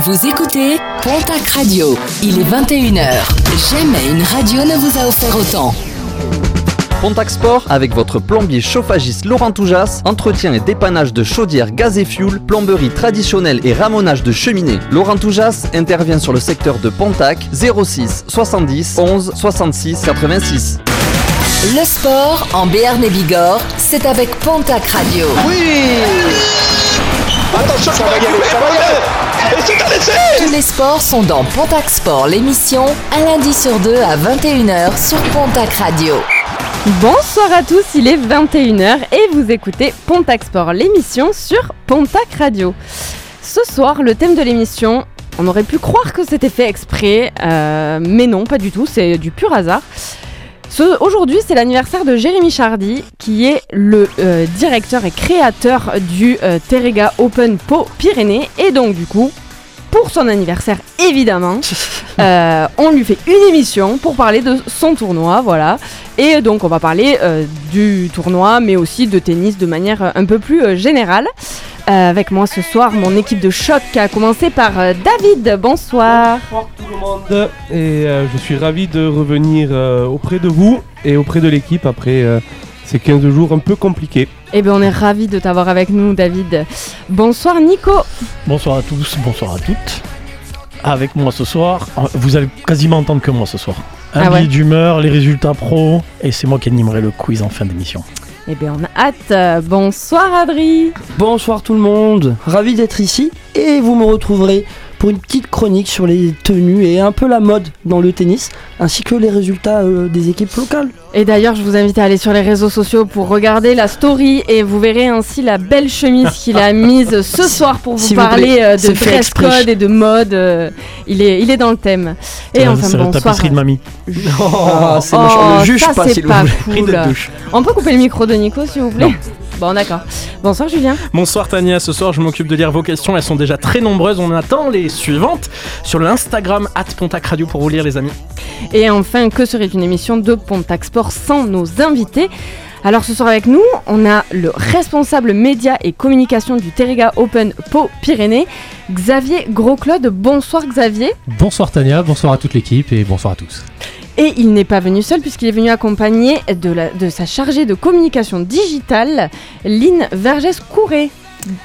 Vous écoutez Pontac Radio. Il est 21h. Jamais une radio ne vous a offert autant. Pontac Sport avec votre plombier chauffagiste Laurent Toujas, entretien et dépannage de chaudières gaz et fuel, plomberie traditionnelle et ramonage de cheminées. Laurent Toujas intervient sur le secteur de Pontac 06 70 11 66 86. Le sport en Béarn et Bigorre, c'est avec Pontac Radio. Attention, ça va y aller, ça va y aller Tous les sports sont dans Pontac Sport, l'émission, un lundi sur deux à 21h sur Pontac Radio. Bonsoir à tous, il est 21h et vous écoutez Pontac Sport, l'émission sur Pontac Radio. Ce soir, le thème de l'émission, on aurait pu croire que c'était fait exprès, euh, mais non, pas du tout, c'est du pur hasard. Aujourd'hui, c'est l'anniversaire de Jérémy Chardy, qui est le euh, directeur et créateur du euh, Open Po Pyrénées. Et donc, du coup, pour son anniversaire, évidemment, euh, on lui fait une émission pour parler de son tournoi, voilà. Et donc, on va parler euh, du tournoi, mais aussi de tennis de manière euh, un peu plus euh, générale. Euh, avec moi ce soir, mon équipe de choc a commencé par euh, David. Bonsoir. Bonsoir tout le monde et euh, je suis ravi de revenir euh, auprès de vous et auprès de l'équipe après euh, ces 15 jours un peu compliqués. Eh bien, on est ravis de t'avoir avec nous, David. Bonsoir, Nico. Bonsoir à tous, bonsoir à toutes. Avec moi ce soir, vous allez quasiment entendre que moi ce soir. Un Ah ouais. billet d'humeur, les résultats pro, et c'est moi qui animerai le quiz en fin d'émission. Eh bien, on a hâte. Bonsoir, Adri. Bonsoir tout le monde, ravi d'être ici et vous me retrouverez pour une petite chronique sur les tenues et un peu la mode dans le tennis ainsi que les résultats euh, des équipes locales. Et d'ailleurs, je vous invite à aller sur les réseaux sociaux pour regarder la story et vous verrez ainsi la belle chemise qu'il a mise ce soir pour vous parler plaît, euh, de dress code et de mode. euh, il, est, il est dans le thème. Et C'est enfin, c'est la bonsoir. tapisserie de mamie. Oh, Oh, juge ça, pas. On peut couper le micro de Nico, s'il vous plaît Bon, d'accord. Bonsoir, Julien. Bonsoir Tania, ce soir je m'occupe de lire vos questions, elles sont déjà très nombreuses, on attend les suivantes sur l'Instagram Pontac Radio pour vous lire les amis. Et enfin, que serait une émission de Pontac Sport sans nos invités? Alors ce soir avec nous, on a le responsable média et communication du Terrega Open Pau Pyrénées, Xavier Gros-Claude. Bonsoir Xavier. Bonsoir Tania, bonsoir à toute l'équipe et bonsoir à tous. Et il n'est pas venu seul puisqu'il est venu accompagné de, la- de sa chargée de communication digitale, Lynn Vergès-Couré.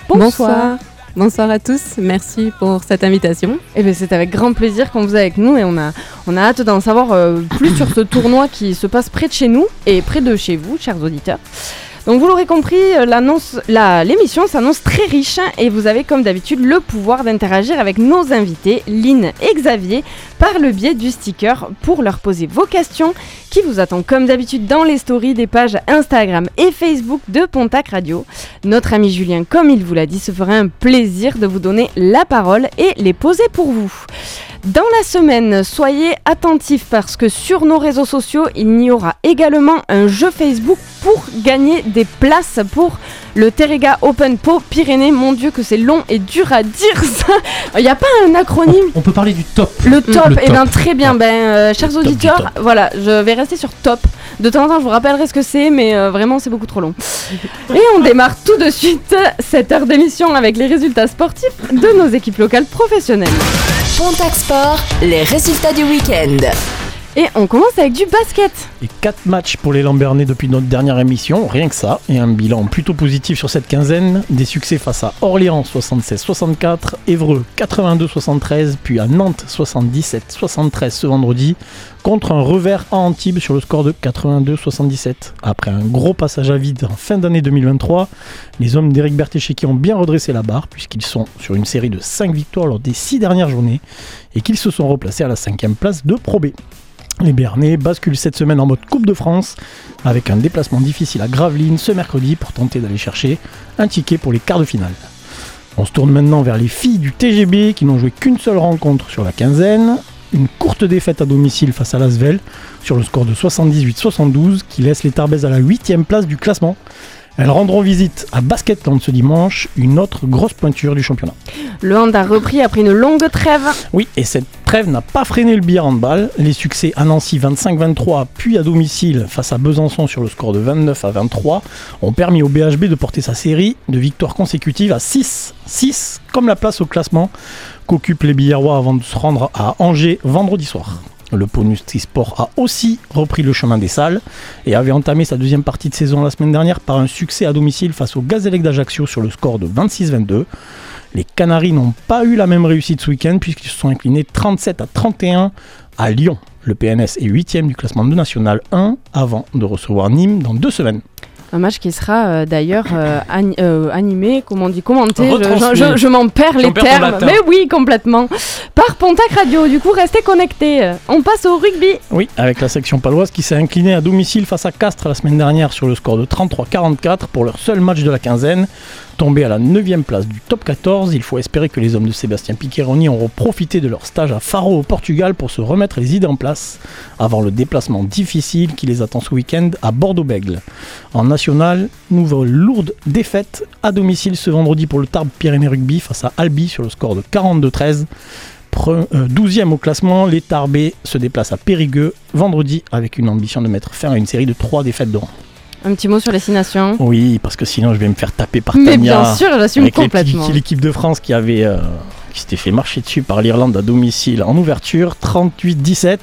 Bonsoir. Bonsoir à tous, merci pour cette invitation. Eh bien, c'est avec grand plaisir qu'on vous a avec nous et on a, on a hâte d'en savoir euh, plus sur ce tournoi qui se passe près de chez nous et près de chez vous, chers auditeurs. Donc vous l'aurez compris, euh, l'émission s'annonce très riche et vous avez comme d'habitude le pouvoir d'interagir avec nos invités, Lynn et Xavier, par le biais du sticker pour leur poser vos questions qui vous attend comme d'habitude dans les stories des pages Instagram et Facebook de Pontac Radio. Notre ami Julien, comme il vous l'a dit, se fera un plaisir de vous donner la parole et les poser pour vous. Dans la semaine, soyez attentifs parce que sur nos réseaux sociaux, il y aura également un jeu Facebook pour gagner des places pour le Terrega Open Po Pyrénées. Mon dieu que c'est long et dur à dire ça. Il n'y a pas un acronyme On peut parler du top. le top, Le et top. bien très bien, ben euh, chers auditeurs, voilà, je vais rester sur top. De temps en temps, je vous rappellerai ce que c'est, mais euh, vraiment, c'est beaucoup trop long. Et on démarre tout de suite cette heure d'émission avec les résultats sportifs de nos équipes locales professionnelles. Pontac Sport, les résultats du week-end. Et on commence avec du basket. Et 4 matchs pour les Lambernais depuis notre dernière émission, rien que ça, et un bilan plutôt positif sur cette quinzaine. Des succès face à Orléans 76-64, Évreux 82-73, puis à Nantes 77-73 ce vendredi, contre un revers à Antibes sur le score de 82-77. Après un gros passage à vide en fin d'année 2023, les hommes d'Éric Bertéché ont bien redressé la barre, puisqu'ils sont sur une série de 5 victoires lors des 6 dernières journées, et qu'ils se sont replacés à la 5 place de Pro B. Les Béarnais basculent cette semaine en mode Coupe de France avec un déplacement difficile à Gravelines ce mercredi pour tenter d'aller chercher un ticket pour les quarts de finale. On se tourne maintenant vers les filles du TGB qui n'ont joué qu'une seule rencontre sur la quinzaine. Une courte défaite à domicile face à Lasvel sur le score de 78-72 qui laisse les Tarbaises à la 8 place du classement. Elles rendront visite à Basketland ce dimanche, une autre grosse pointure du championnat. Le hand a repris après une longue trêve. Oui, et cette trêve n'a pas freiné le billard handball. Les succès à Nancy 25-23, puis à domicile face à Besançon sur le score de 29 à 23, ont permis au BHB de porter sa série de victoires consécutives à 6. 6 comme la place au classement qu'occupent les billardois avant de se rendre à Angers vendredi soir. Le Pau Sport a aussi repris le chemin des salles et avait entamé sa deuxième partie de saison la semaine dernière par un succès à domicile face au Gazélec d'Ajaccio sur le score de 26-22. Les Canaries n'ont pas eu la même réussite ce week-end puisqu'ils se sont inclinés 37 à 31 à Lyon. Le PNS est 8 du classement de National 1 avant de recevoir Nîmes dans deux semaines. Un match qui sera euh, d'ailleurs euh, ani- euh, animé, comment on dit, commenté, je, Retransmis. je- je m'en perds les termes, mais oui, complètement. Par Pontac Radio, du coup, restez connectés. On passe au rugby. Oui, avec la section paloise qui s'est inclinée à domicile face à Castres la semaine dernière sur le score de 33-44 pour leur seul match de la quinzaine. Tombé à la 9 place du top 14, il faut espérer que les hommes de Sébastien Piqueroni auront profité de leur stage à Faro au Portugal pour se remettre les idées en place avant le déplacement difficile qui les attend ce week-end à Bordeaux-Bègle. En national, nouvelle lourde défaite à domicile ce vendredi pour le Tarbes Pyrénées Rugby face à Albi sur le score de 42-13. Pre- euh, 12e au classement, les Tarbés se déplacent à Périgueux vendredi avec une ambition de mettre fin à une série de 3 défaites de rang. Un petit mot sur les six nations. Oui, parce que sinon je vais me faire taper par Mais Tania. bien sûr, j'assume complètement. L'équipe de France qui avait euh, qui s'était fait marcher dessus par l'Irlande à domicile en ouverture, 38-17,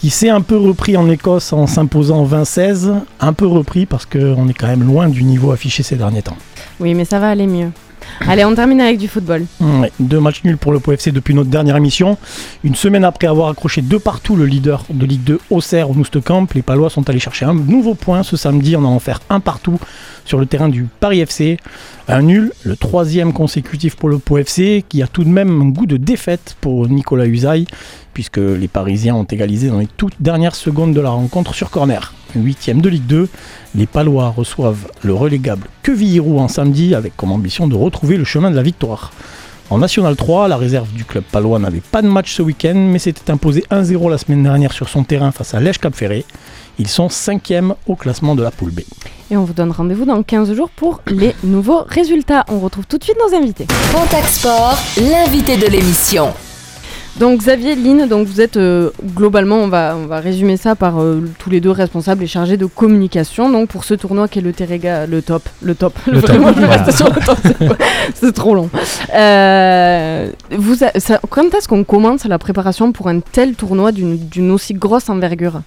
qui s'est un peu repris en Écosse en s'imposant 20-16, un peu repris parce qu'on est quand même loin du niveau affiché ces derniers temps. Oui, mais ça va aller mieux. Allez, on termine avec du football. Ouais, deux matchs nuls pour le POFC depuis notre dernière émission. Une semaine après avoir accroché deux partout le leader de Ligue 2 Auxerre au Noustecamp, les Palois sont allés chercher un nouveau point ce samedi en allant faire un partout sur le terrain du Paris FC. Un nul, le troisième consécutif pour le POFC, qui a tout de même un goût de défaite pour Nicolas Usaï, puisque les Parisiens ont égalisé dans les toutes dernières secondes de la rencontre sur corner. Huitième de Ligue 2, les Palois reçoivent le relégable Quevilly-Roux en samedi avec comme ambition de retrouver le chemin de la victoire. En National 3, la réserve du club palois n'avait pas de match ce week-end, mais s'était imposé 1-0 la semaine dernière sur son terrain face à Lèche Cap Ferré. Ils sont 5e au classement de la poule B. Et on vous donne rendez-vous dans 15 jours pour les nouveaux résultats. On retrouve tout de suite nos invités. Contact Sport, l'invité de l'émission. Donc Xavier, Lynn, donc vous êtes euh, globalement, on va, on va résumer ça par euh, tous les deux responsables et chargés de communication. Donc pour ce tournoi qui est le Terrega, le top, le top, Le top, vraiment, voilà. le top, c'est trop long. Euh, vous, ça- quand est-ce qu'on commence la préparation pour un tel tournoi d'une aussi grosse envergure?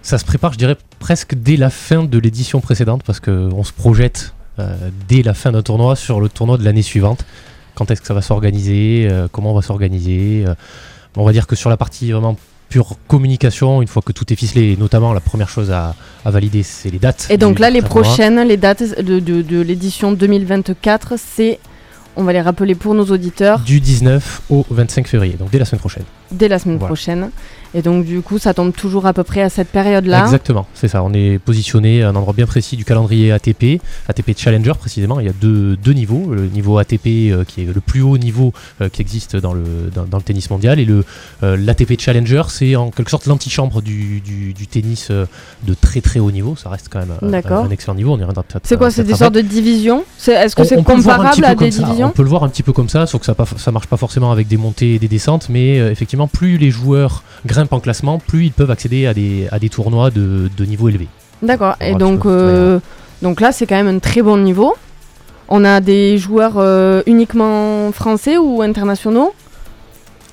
Ça se prépare, je dirais, presque dès la fin de l'édition précédente parce qu'on se projette dès la fin d'un tournoi sur le tournoi de l'année suivante. Quand est-ce que ça va s'organiser euh, Comment on va s'organiser euh, On va dire que sur la partie vraiment pure communication, une fois que tout est ficelé, et notamment la première chose à, à valider, c'est les dates. Et donc là, les prochaines, les dates de, de, de l'édition 2024, c'est, on va les rappeler pour nos auditeurs, Du 19 au 25 février, donc dès la semaine prochaine. dès la semaine Voilà. prochaine. Et donc du coup, ça tombe toujours à peu près à cette période-là. Exactement, c'est ça. On est positionné à un endroit bien précis du calendrier ATP, ATP Challenger précisément. Il y a deux, deux niveaux. Le niveau ATP euh, qui est le plus haut niveau euh, qui existe dans le, dans, dans le tennis mondial et le euh, l'ATP Challenger, c'est en quelque sorte l'antichambre du, du, du tennis euh, de très très haut niveau. Ça reste quand même un, excellent niveau. C'est quoi C'est des sortes de divisions Est-ce que c'est comparable à des ça. divisions On peut le voir un petit peu comme ça, sauf que ça, ça marche pas forcément avec des montées et des descentes, mais effectivement, plus les joueurs grimpent en classement, plus ils peuvent accéder à des, à des tournois de, de niveau élevé. D'accord. Et donc, euh, donc là, c'est quand même un très bon niveau. On a des joueurs euh, uniquement français ou internationaux?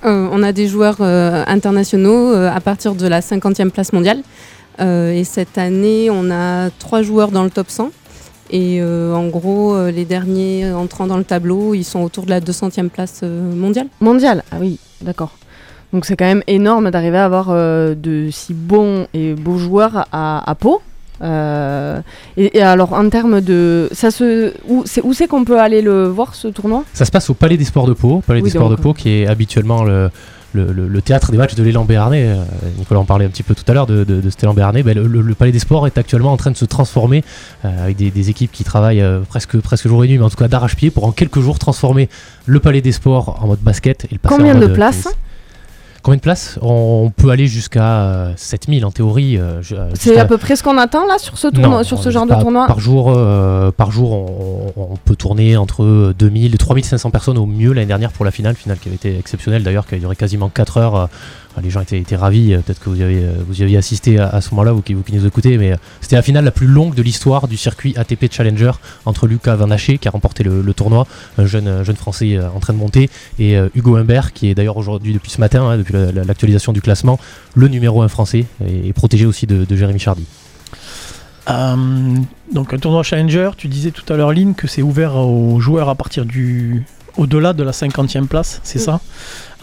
Euh, on a des joueurs euh, internationaux euh, à partir de la 50e place mondiale. Euh, et cette année, on a trois joueurs dans le top 100. Et euh, en gros, euh, les derniers entrant dans le tableau, ils sont autour de la 200e place euh, mondiale. Mondial Ah oui, d'accord. Donc c'est quand même énorme d'arriver à avoir euh, de si bons et beaux joueurs à, à Pau. Euh, et, et alors en termes de ça se où c'est où c'est qu'on peut aller le voir ce tournoi? Ça se passe au Palais des Sports de Pau, Palais Oui, des Sports de Pau qui est habituellement le, le, le- le théâtre des matchs de l'élan béarnais. Euh, Nicolas en parlait un petit peu tout à l'heure de, de, de cet élan béarnais. Ben, le, Palais des Sports est actuellement en train de se transformer euh, avec des, des équipes qui travaillent euh, presque, presque jour et nuit, mais en tout cas d'arrache-pied pour en quelques jours transformer le Palais des Sports en mode basket et le passer Combien en de mode, euh, places? Combien de places on, peut aller jusqu'à euh, 7000 en théorie. euh, euh, C'est à peu près ce qu'on attend là sur ce, tournoi, Non, sur on- ce genre de tournoi Par jour, euh, par jour on, on- on peut tourner entre 2000 et 3500 personnes au mieux l'année dernière pour la finale, finale qui avait été exceptionnelle d'ailleurs, qui a duré quasiment 4 heures. Les gens étaient, étaient ravis, euh, peut-être que vous y avez, euh, vous y aviez assisté à, à ce moment-là, vous qui, vous qui nous écoutez, mais euh, c'était la finale la plus longue de l'histoire du circuit ATP Challenger entre Lucas Van Haché qui a remporté le, le tournoi, un jeune, un jeune français en train de monter, et Hugo Humbert qui est d'ailleurs aujourd'hui, depuis ce matin, hein, depuis la- la- l'actualisation du classement, le numéro 1 français et, et protégé aussi de, de Jérémy Chardy. Euh, donc un tournoi Challenger, tu disais tout à l'heure, Lynn, que c'est ouvert aux joueurs à partir du... au-delà de la 50e place, c'est ça?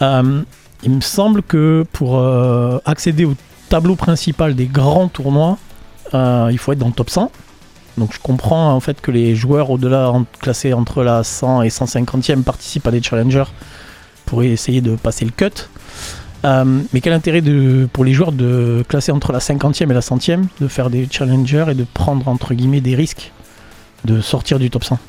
Euh, Il me semble que pour euh, accéder au tableau principal des grands tournois, euh, il faut être dans le top 100. Donc je comprends en fait que les joueurs au-delà, classés entre la 100 et 150e, participent à des challengers pour essayer de passer le cut. Euh, mais quel intérêt pour les joueurs de classer entre la 50e et la 100e, de faire des challengers et de prendre entre guillemets des risques de sortir du top 100 L-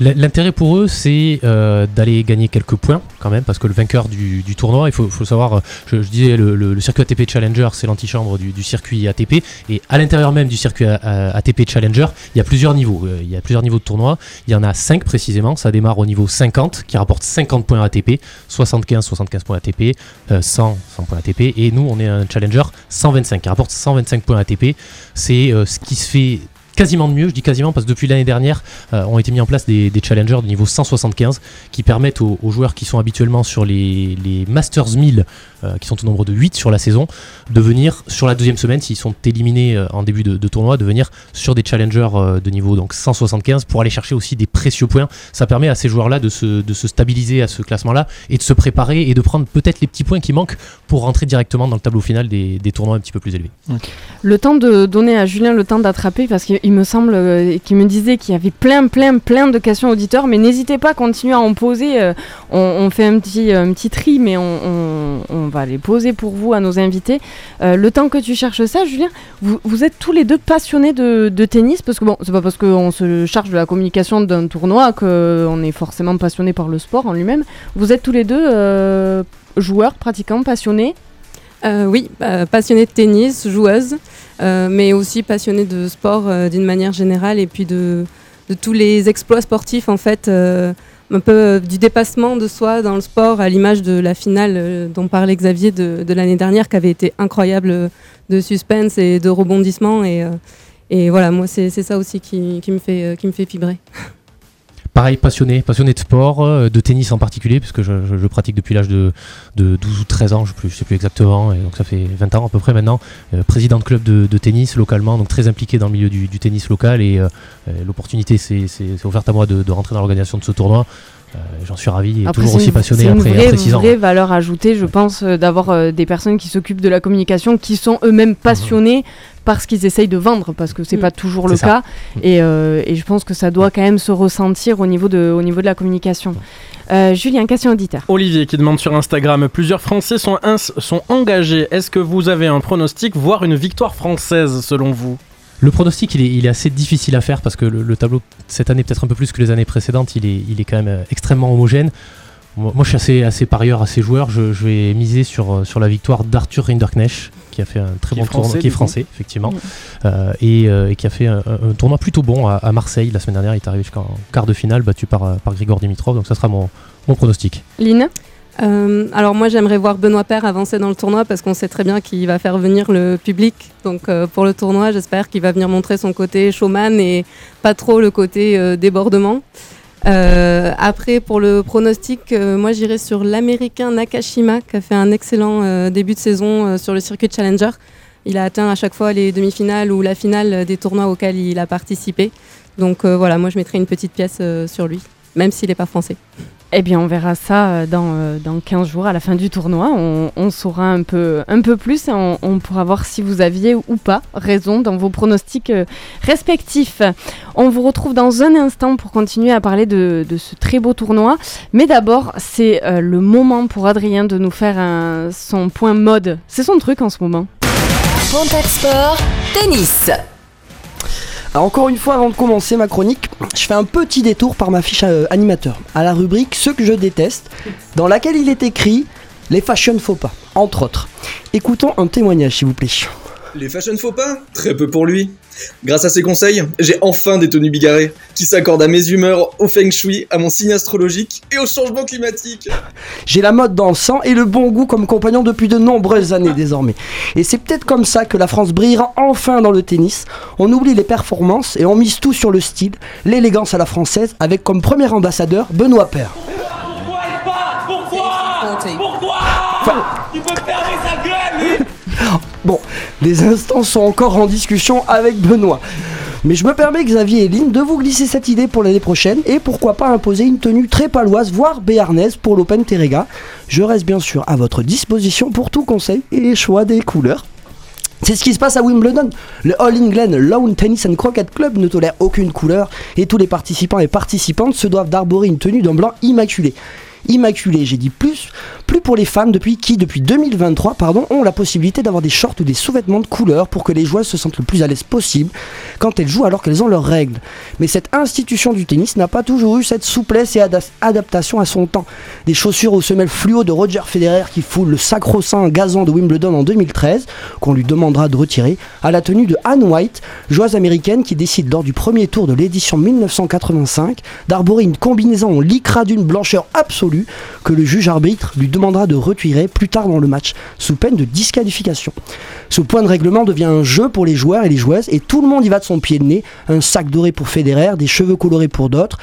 L'intérêt pour eux, c'est euh, d'aller gagner quelques points quand même, parce que le vainqueur du, tournoi, il faut, savoir, euh, je, disais, le, circuit ATP Challenger, c'est l'antichambre du, circuit ATP, et à l'intérieur même du circuit A- ATP Challenger, il y a plusieurs niveaux. Euh, Il y a plusieurs niveaux de tournoi. Il y en a 5 précisément. Ça démarre au niveau 50, qui rapporte 50 points ATP, 75, 75 points ATP, euh, 100, 100 points ATP, et nous, on est un Challenger 125, qui rapporte 125 points ATP. C'est euh, ce qui se fait quasiment de mieux, je dis quasiment parce que depuis l'année dernière euh, ont été mis en place des, challengers de niveau 175 qui permettent aux, aux joueurs qui sont habituellement sur les, les Masters 1000, euh, qui sont au nombre de 8 sur la saison, de venir sur la deuxième semaine, s'ils sont éliminés euh, en début de, de tournoi, de venir sur des challengers euh, de niveau donc 175 pour aller chercher aussi des précieux points. Ça permet à ces joueurs-là de se, de se stabiliser à ce classement-là et de se préparer et de prendre peut-être les petits points qui manquent pour rentrer directement dans le tableau final des, des tournois un petit peu plus élevés. Le temps de donner à Julien le temps d'attraper parce qu'il il me semble euh, qu'il me disait qu'il y avait plein, plein, plein de questions auditeurs, mais n'hésitez pas à continuer à en poser. euh, on, on fait un petit, un petit tri, mais on, on- on va les poser pour vous à nos invités. Euh, le temps que tu cherches ça, Julien, vous, êtes tous les deux passionnés de, tennis parce que bon, c'est pas parce qu'on se charge de la communication d'un tournoi qu'on est forcément passionné par le sport en lui-même. Vous êtes tous les deux euh, joueurs, pratiquants, passionnés? Euh, oui, euh, passionnée de tennis, joueuse, euh, mais aussi passionnée de sport euh, d'une manière générale et puis de, tous les exploits sportifs en fait, euh, un peu euh, du dépassement de soi dans le sport à l'image de la finale euh, dont parlait Xavier de, l'année dernière qui avait été incroyable euh, de suspense et de rebondissement et, voilà, moi c'est ça aussi qui, qui me fait, qui me fait vibrer. Pareil, passionné, passionné de sport, euh, de tennis en particulier, puisque je, je- pratique depuis l'âge de, de 12 ou 13 ans, je ne sais plus exactement, et donc ça fait 20 ans à peu près maintenant. Euh, président de club de, de tennis localement, donc très impliqué dans le milieu du, tennis local, et euh, euh, l'opportunité s'est offerte à moi de rentrer dans l'organisation de ce tournoi. Euh, J'en suis ravi et Après, toujours c'est aussi une- passionné c'est une après, vraie, après 6 ans. vraie valeur ajoutée, je pense, euh, d'avoir euh, des personnes qui s'occupent de la communication, qui sont eux-mêmes passionnés par ce qu'ils essayent de vendre, parce que c'est Mm. pas toujours le C'est ça. cas. Et, euh, et je pense que ça doit quand même se ressentir au niveau de, au niveau de la communication. Euh, Julien, question auditeur. Olivier qui demande sur Instagram Plusieurs Français sont, ins- sont engagés. Est-ce que vous avez un pronostic, voire une victoire française selon vous? Le pronostic, il est, il est assez difficile à faire parce que le, le tableau, cette année, peut-être un peu plus que les années précédentes, il est, il est quand même euh, extrêmement homogène. Moi, moi, je suis assez, assez parieur, assez joueur. Je, je vais miser sur, euh, sur la victoire d'Arthur Rinderknecht, qui a fait un très Qui bon tournoi, qui est français, effectivement. Euh, et, euh, et qui a fait un, tournoi plutôt bon à, à Marseille la semaine dernière. Il est arrivé jusqu'en quart de finale, battu par, par Grigor Dimitrov. Donc, ça sera mon, mon pronostic. Lynn? Euh, alors moi j'aimerais voir Benoît Paire avancer dans le tournoi parce qu'on sait très bien qu'il va faire venir le public. Donc euh, pour le tournoi j'espère qu'il va venir montrer son côté showman et pas trop le côté euh, débordement. Après pour le pronostic, moi j'irai sur l'américain Nakashima qui a fait un excellent début de saison sur le circuit Challenger. Il a atteint à chaque fois les demi-finales ou la finale des tournois auxquels il a participé. Donc voilà, moi je mettrai une petite pièce sur lui, même s'il n'est pas français. Eh bien, on verra ça euh, dans, euh, dans 15 jours à la fin du tournoi. On, saura un peu, plus et on, pourra voir si vous aviez ou pas raison dans vos pronostics euh, respectifs. On vous retrouve dans un instant pour continuer à parler de, ce très beau tournoi. Mais d'abord, c'est le moment pour Adrien de nous faire son point mode. C'est son truc en ce moment. Contact Sport, tennis. Encore une fois, avant de commencer ma chronique, je fais un petit détour par ma fiche euh, animateur, à la rubrique Ce que je déteste, dans laquelle il est écrit Les fashion faux pas, entre autres. Écoutons un témoignage, s'il vous plaît. Les fashion faux pas Très peu pour lui. Grâce à ses conseils, j'ai enfin des tenues bigarrées qui s'accordent à mes humeurs, au feng shui, à mon signe astrologique et au changement climatique. J'ai la mode dans le sang et le bon goût comme compagnon depuis de nombreuses années désormais. Et c'est peut-être comme ça que la France brillera enfin dans le tennis. On oublie les performances et on mise tout sur le style, l'élégance à la française, avec comme premier ambassadeur Benoît Père. Il peut fermer sa gueule, lui Bon, les instants sont encore en discussion avec Benoît. Mais je me permets, Xavier et Lynn, de vous glisser cette idée pour l'année prochaine et pourquoi pas imposer une tenue très paloise, voire béarnaise pour l'Open Terrega. Je reste bien sûr à votre disposition pour tout conseil et choix des couleurs. C'est ce qui se passe à Wimbledon. Le All England Lawn Tennis and Croquet Club ne tolère aucune couleur et tous les participants et participantes se doivent d'arborer une tenue d'un blanc immaculé immaculé, j'ai dit plus, plus pour les femmes depuis qui, depuis 2023, pardon, ont la possibilité d'avoir des shorts ou des sous-vêtements de couleur pour que les joueuses se sentent le plus à l'aise possible quand elles jouent alors qu'elles ont leurs règles. Mais cette institution du tennis n'a pas toujours eu cette souplesse et adaptation à son temps. Des chaussures aux semelles fluo de Roger Federer qui foule le sacro-saint gazon de Wimbledon en 2013, qu'on lui demandera de retirer, à la tenue de Anne White, joueuse américaine qui décide lors du premier tour de l'édition 1985 d'arborer une combinaison en lycra d'une blancheur absolue que le juge arbitre lui demandera de retirer plus tard dans le match, sous peine de disqualification. Ce point de règlement devient un jeu pour les joueurs et les joueuses, et tout le monde y va de son pied de nez, un sac doré pour Federer, des cheveux colorés pour d'autres,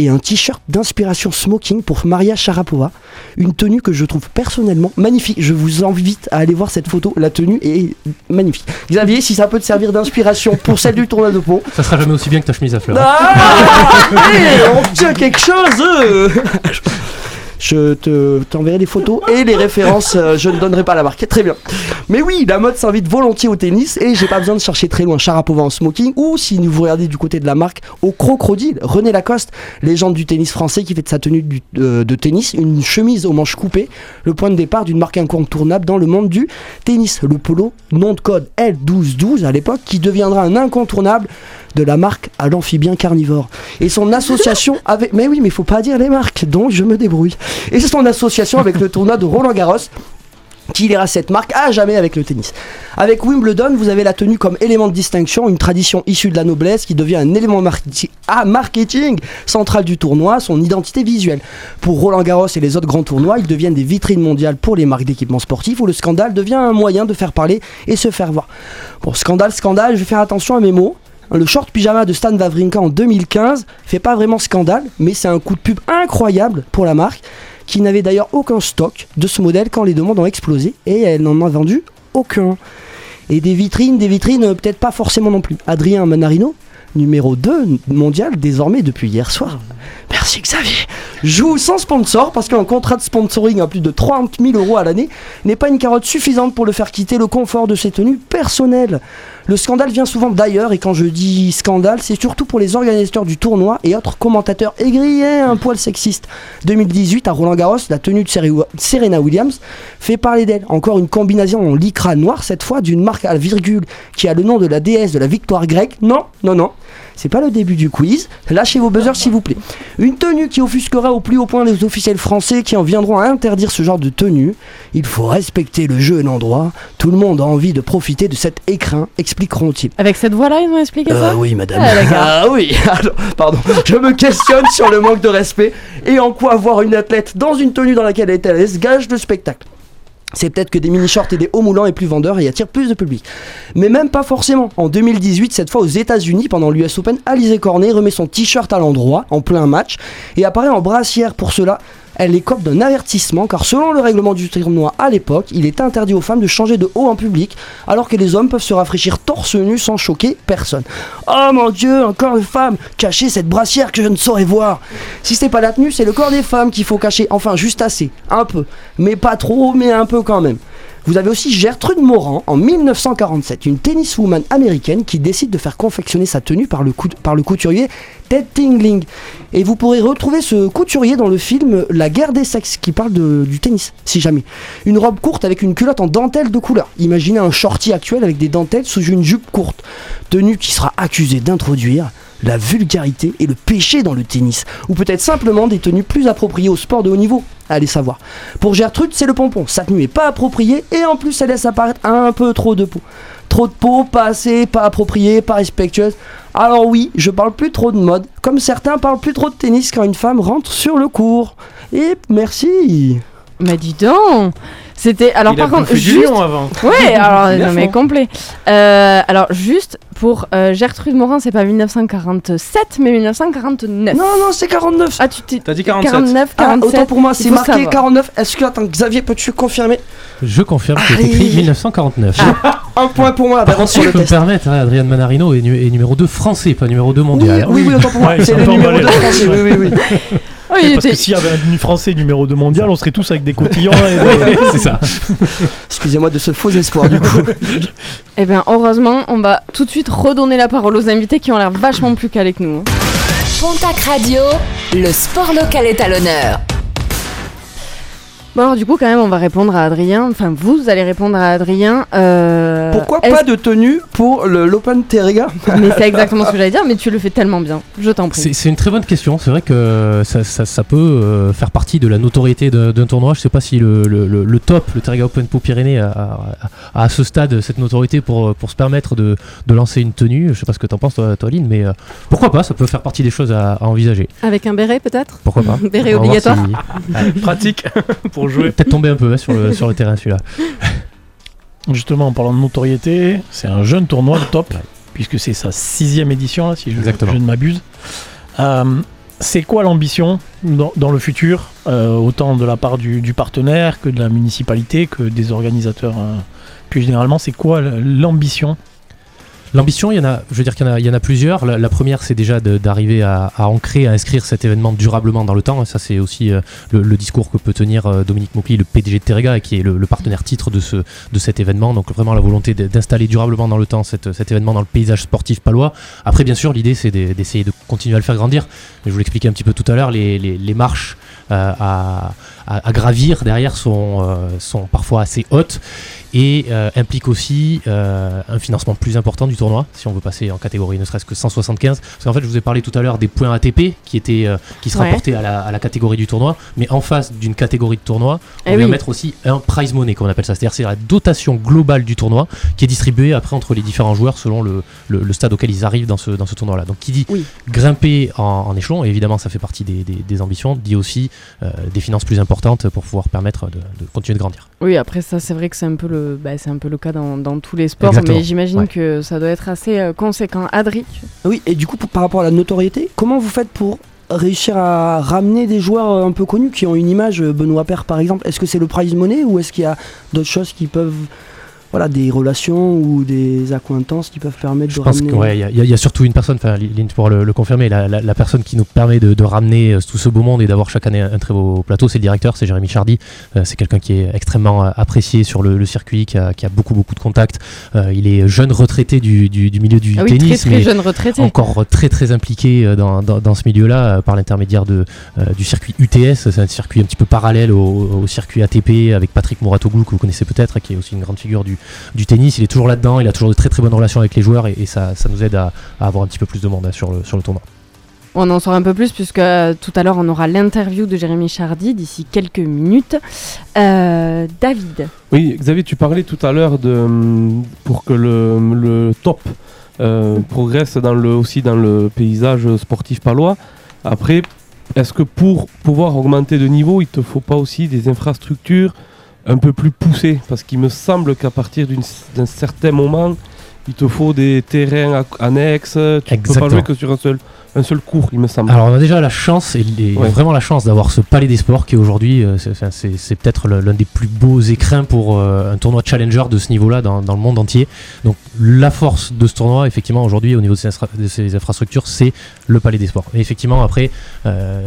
et un t-shirt d'inspiration smoking pour Maria Sharapova. Une tenue que je trouve personnellement magnifique. Je vous invite à aller voir cette photo. La tenue est magnifique. Xavier, si ça peut te servir d'inspiration pour celle du tournoi de peau. Ça sera jamais aussi bien que ta chemise à fleurs. Ah on tient quelque chose. Je te t'enverrai les photos et les références. euh, je ne donnerai pas la marque. Très bien. Mais oui, la mode s'invite volontiers au tennis et j'ai pas besoin de chercher très loin Sharapova en smoking ou si vous regardez du côté de la marque au crocodile, René Lacoste, légende du tennis français qui fait de sa tenue euh, de tennis une chemise aux manches coupées, le point de départ d'une marque incontournable dans le monde du tennis. Le polo, nom de code L1212 à l'époque, qui deviendra un incontournable de la marque à l'amphibien carnivore. Et son association avec... Mais oui, mais il faut pas dire les marques, donc je me débrouille. Et c'est son association avec le tournoi de Roland Garros qui liera cette marque à jamais avec le tennis. Avec Wimbledon, vous avez la tenue comme élément de distinction, une tradition issue de la noblesse qui devient un élément marketing, ah, marketing central du tournoi, son identité visuelle. Pour Roland Garros et les autres grands tournois, ils deviennent des vitrines mondiales pour les marques d'équipements sportifs où le scandale devient un moyen de faire parler et se faire voir. Bon, scandale, scandale, je vais faire attention à mes mots. Le short pyjama de Stan Wawrinka en 2015 fait pas vraiment scandale, mais c'est un coup de pub incroyable pour la marque, qui n'avait d'ailleurs aucun stock de ce modèle quand les demandes ont explosé, et elle n'en a vendu aucun. Et des vitrines, des vitrines, euh, peut-être pas forcément non plus. Adrien Manarino, numéro 2 mondial désormais depuis hier soir. Merci Xavier. Joue sans sponsor parce qu'un contrat de sponsoring à plus de 30 000 euros à l'année n'est pas une carotte suffisante pour le faire quitter le confort de ses tenues personnelles. Le scandale vient souvent d'ailleurs et quand je dis scandale, c'est surtout pour les organisateurs du tournoi et autres commentateurs aigris et un poil sexistes. 2018 à Roland Garros, la tenue de Serena Williams fait parler d'elle. Encore une combinaison en lycra noir cette fois d'une marque à virgule qui a le nom de la déesse de la victoire grecque. Non, non, non. C'est pas le début du quiz. Lâchez vos buzzers s'il vous plaît. Une tenue qui offusquera au plus haut point les officiels français qui en viendront à interdire ce genre de tenue. Il faut respecter le jeu et l'endroit. Tout le monde a envie de profiter de cet écrin, expliqueront-ils. Avec cette voix-là, ils ont expliqué ça Euh, oui, madame. Ah. Ah oui, alors, pardon. Je me questionne sur le manque de respect et en quoi voir une athlète dans une tenue dans laquelle elle est à l'aise gage de spectacle. C'est peut-être que des mini-shorts et des hauts moulants est plus vendeur et attire plus de public. Mais même pas forcément. En 2018, cette fois aux États-Unis, pendant l'US Open, Alizé Cornet remet son t-shirt à l'endroit, en plein match, et apparaît en brassière pour cela. Elle écope d'un avertissement car selon le règlement du tournoi à l'époque, il est interdit aux femmes de changer de haut en public alors que les hommes peuvent se rafraîchir torse nu sans choquer personne. Oh mon dieu, un corps de femme Cachez cette brassière que je ne saurais voir Si c'est pas la tenue, c'est le corps des femmes qu'il faut cacher. Enfin, juste assez. Un peu. Mais pas trop, mais un peu quand même. Vous avez aussi Gertrude Moran en 1947, une tenniswoman américaine qui décide de faire confectionner sa tenue par le, couturier Ted Tingling. Et vous pourrez retrouver ce couturier dans le film La guerre des sexes qui parle du tennis, si jamais. Une robe courte avec une culotte en dentelle de couleur. Imaginez un shorty actuel avec des dentelles sous une jupe courte. Tenue qui sera accusée d'introduire la vulgarité et le péché dans le tennis. Ou peut-être simplement des tenues plus appropriées au sport de haut niveau. Allez savoir. Pour Gertrude, c'est le pompon. Sa tenue est pas appropriée et en plus, elle laisse apparaître un peu trop de peau. Trop de peau, pas assez, pas appropriée, pas respectueuse. Alors oui, je parle plus trop de mode, comme certains parlent plus trop de tennis quand une femme rentre sur le cours. Et merci. Mais dis donc C'était. Alors, Il a par contre, juste. avant. Ouais, alors, non, mais complet. Euh, alors, juste pour euh, Gertrude Morin, c'est pas 1947, mais 1949. Non, non, c'est 49. Ah, tu t'es. T'as dit 47. 49, Ah, 47. autant pour moi, c'est marqué savoir. 49. Est-ce que, attends, Xavier, peux-tu confirmer? Je confirme que c'est écrit 1949. Un point pour moi, d'avance Si sur je le peux me permettre, hein, Adrien Manarino est, nu- est numéro 2 français, pas numéro 2 Oui, mondial. oui, oui, autant pour moi. Ouais, c'est ils le sont numéro emballés, 2 là. français. Oui, oui, oui. Il Parce était- que s'il y avait un français numéro 2 mondial, on serait tous avec des cotillons. et des- c'est ça. Excusez-moi de ce faux espoir, du coup. Eh bien, heureusement, on va tout de suite redonner la parole aux invités qui ont l'air vachement plus calés que nous. hein. Pontac Radio, le sport local est à l'honneur. Bon, alors, du coup, quand même, on va répondre à Adrien. Enfin, vous allez répondre à Adrien. Euh, Pourquoi pas de tenue pour le- l'Open Terrega Mais c'est exactement ce que j'allais dire, mais tu le fais tellement bien. Je t'en prie. C'est c'est une très bonne question. C'est vrai que ça, ça- ça peut euh, faire partie de la notoriété d'un tournoi. Je sais pas si le, le- le- le top, le Terga Open Pau Pyrénées, a, a- a à ce stade cette notoriété pour, pour se permettre de, de lancer une tenue. Je sais pas ce que t'en penses, toi, toi, Lynn, mais euh, pourquoi pas Ça peut faire partie des choses à, à envisager. Avec un béret peut-être? Pourquoi pas? Béret obligatoire si- Pratique pour jouer. Peut-être tomber un peu hein, sur, le, sur le terrain celui-là. Justement, en parlant de notoriété, c'est un jeune tournoi, le top, puisque c'est sa sixième édition, là, si je, ne m'abuse. Euh, c'est quoi l'ambition dans, dans le futur, euh, autant de la part du, du partenaire que de la municipalité, que des organisateurs euh, Plus généralement, c'est quoi l'ambition L'ambition, il y en a, je veux dire qu'il y en a, plusieurs. La, première, c'est déjà d'arriver à, à ancrer, à inscrire cet événement durablement dans le temps. Ça, c'est aussi euh, le, discours que peut tenir euh, Dominique Maucly, le PDG de Terega, et qui est le, partenaire titre de, ce, de cet événement. Donc vraiment la volonté d'installer durablement dans le temps cet événement dans le paysage sportif palois. Après, bien sûr, l'idée, c'est de- d'essayer de continuer à le faire grandir. Je vous l'expliquais un petit peu tout à l'heure, les, marches euh, à, gravir derrière sont parfois assez hautes et euh, implique aussi euh, un financement plus important du tournoi si on veut passer en catégorie ne serait-ce que 175 parce qu'en fait je vous ai parlé tout à l'heure des points ATP qui étaient euh, qui se Ouais. rapportaient à la, à la catégorie du tournoi mais en face d'une catégorie de tournoi on Eh vient oui. mettre aussi un prize money comme on appelle ça c'est-à-dire c'est la dotation globale du tournoi qui est distribuée après entre les différents joueurs selon le, le- le stade auquel ils arrivent dans ce, dans ce tournoi là donc qui dit Oui. grimper en, en échelon et évidemment ça fait partie des, des- des ambitions dit aussi euh, des finances plus importantes pour pouvoir permettre de, de continuer de grandir Oui, après ça, c'est vrai que c'est un peu le, bah, c'est un peu le cas dans, dans tous les sports, Exactement. mais j'imagine Ouais. que ça doit être assez euh, conséquent. Adri, Oui, et du coup, pour- par rapport à la notoriété, comment vous faites pour réussir à ramener des joueurs euh, un peu connus qui ont une image, euh, Benoît Père par exemple? Est-ce que c'est le prize money ou est-ce qu'il y a d'autres choses qui peuvent. Voilà, des relations ou des accointances qui peuvent permettre Je de pense ramener. y, a- y y a surtout une personne, enfin Lynn pourra le, le confirmer, la, la- la personne qui nous permet de, de ramener euh, tout ce beau monde et d'avoir chaque année un, un très beau plateau, c'est le directeur, c'est Jérémy Chardy. Euh, c'est quelqu'un qui est extrêmement euh, apprécié sur le, le circuit, qui a, qui a beaucoup beaucoup de contacts. Euh, il est jeune retraité du, du- du milieu du ah oui, très tennis, très mais jeune retraité. encore très très impliqué dans, dans- dans ce milieu-là par l'intermédiaire de, euh, du circuit UTS. C'est un circuit un petit peu parallèle au, au circuit ATP avec Patrick Mouratoglou que vous connaissez peut-être, qui est aussi une grande figure du, du tennis. Il est toujours là-dedans, il a toujours de très très bonnes relations avec les joueurs et, et ça, ça nous aide à, à avoir un petit peu plus de monde hein, sur, le, sur le tournoi. On en saura un peu plus puisque euh, tout à l'heure on aura l'interview de Jérémy Chardy d'ici quelques minutes. Euh, David, Oui, Xavier, tu parlais tout à l'heure de hum, pour que le, le top euh, progresse dans le, aussi dans le paysage sportif palois. Après, est-ce que pour pouvoir augmenter de niveau, il te faut pas aussi des infrastructures un peu plus poussées Parce qu'il me semble qu'à partir d'un certain moment, il te faut des terrains annexes. Tu peux pas jouer que sur un seul, un seul cours, il me semble. Alors on a déjà la chance, et les- Ouais. vraiment la chance d'avoir ce palais des sports qui aujourd'hui, euh, c'est- peut-être l'un des plus beaux écrins pour euh, un tournoi challenger de ce niveau-là dans, dans le monde entier. Donc la force de ce tournoi, effectivement, aujourd'hui au niveau de ces, infra- de ces infrastructures, c'est le palais des sports. Et effectivement, après, euh,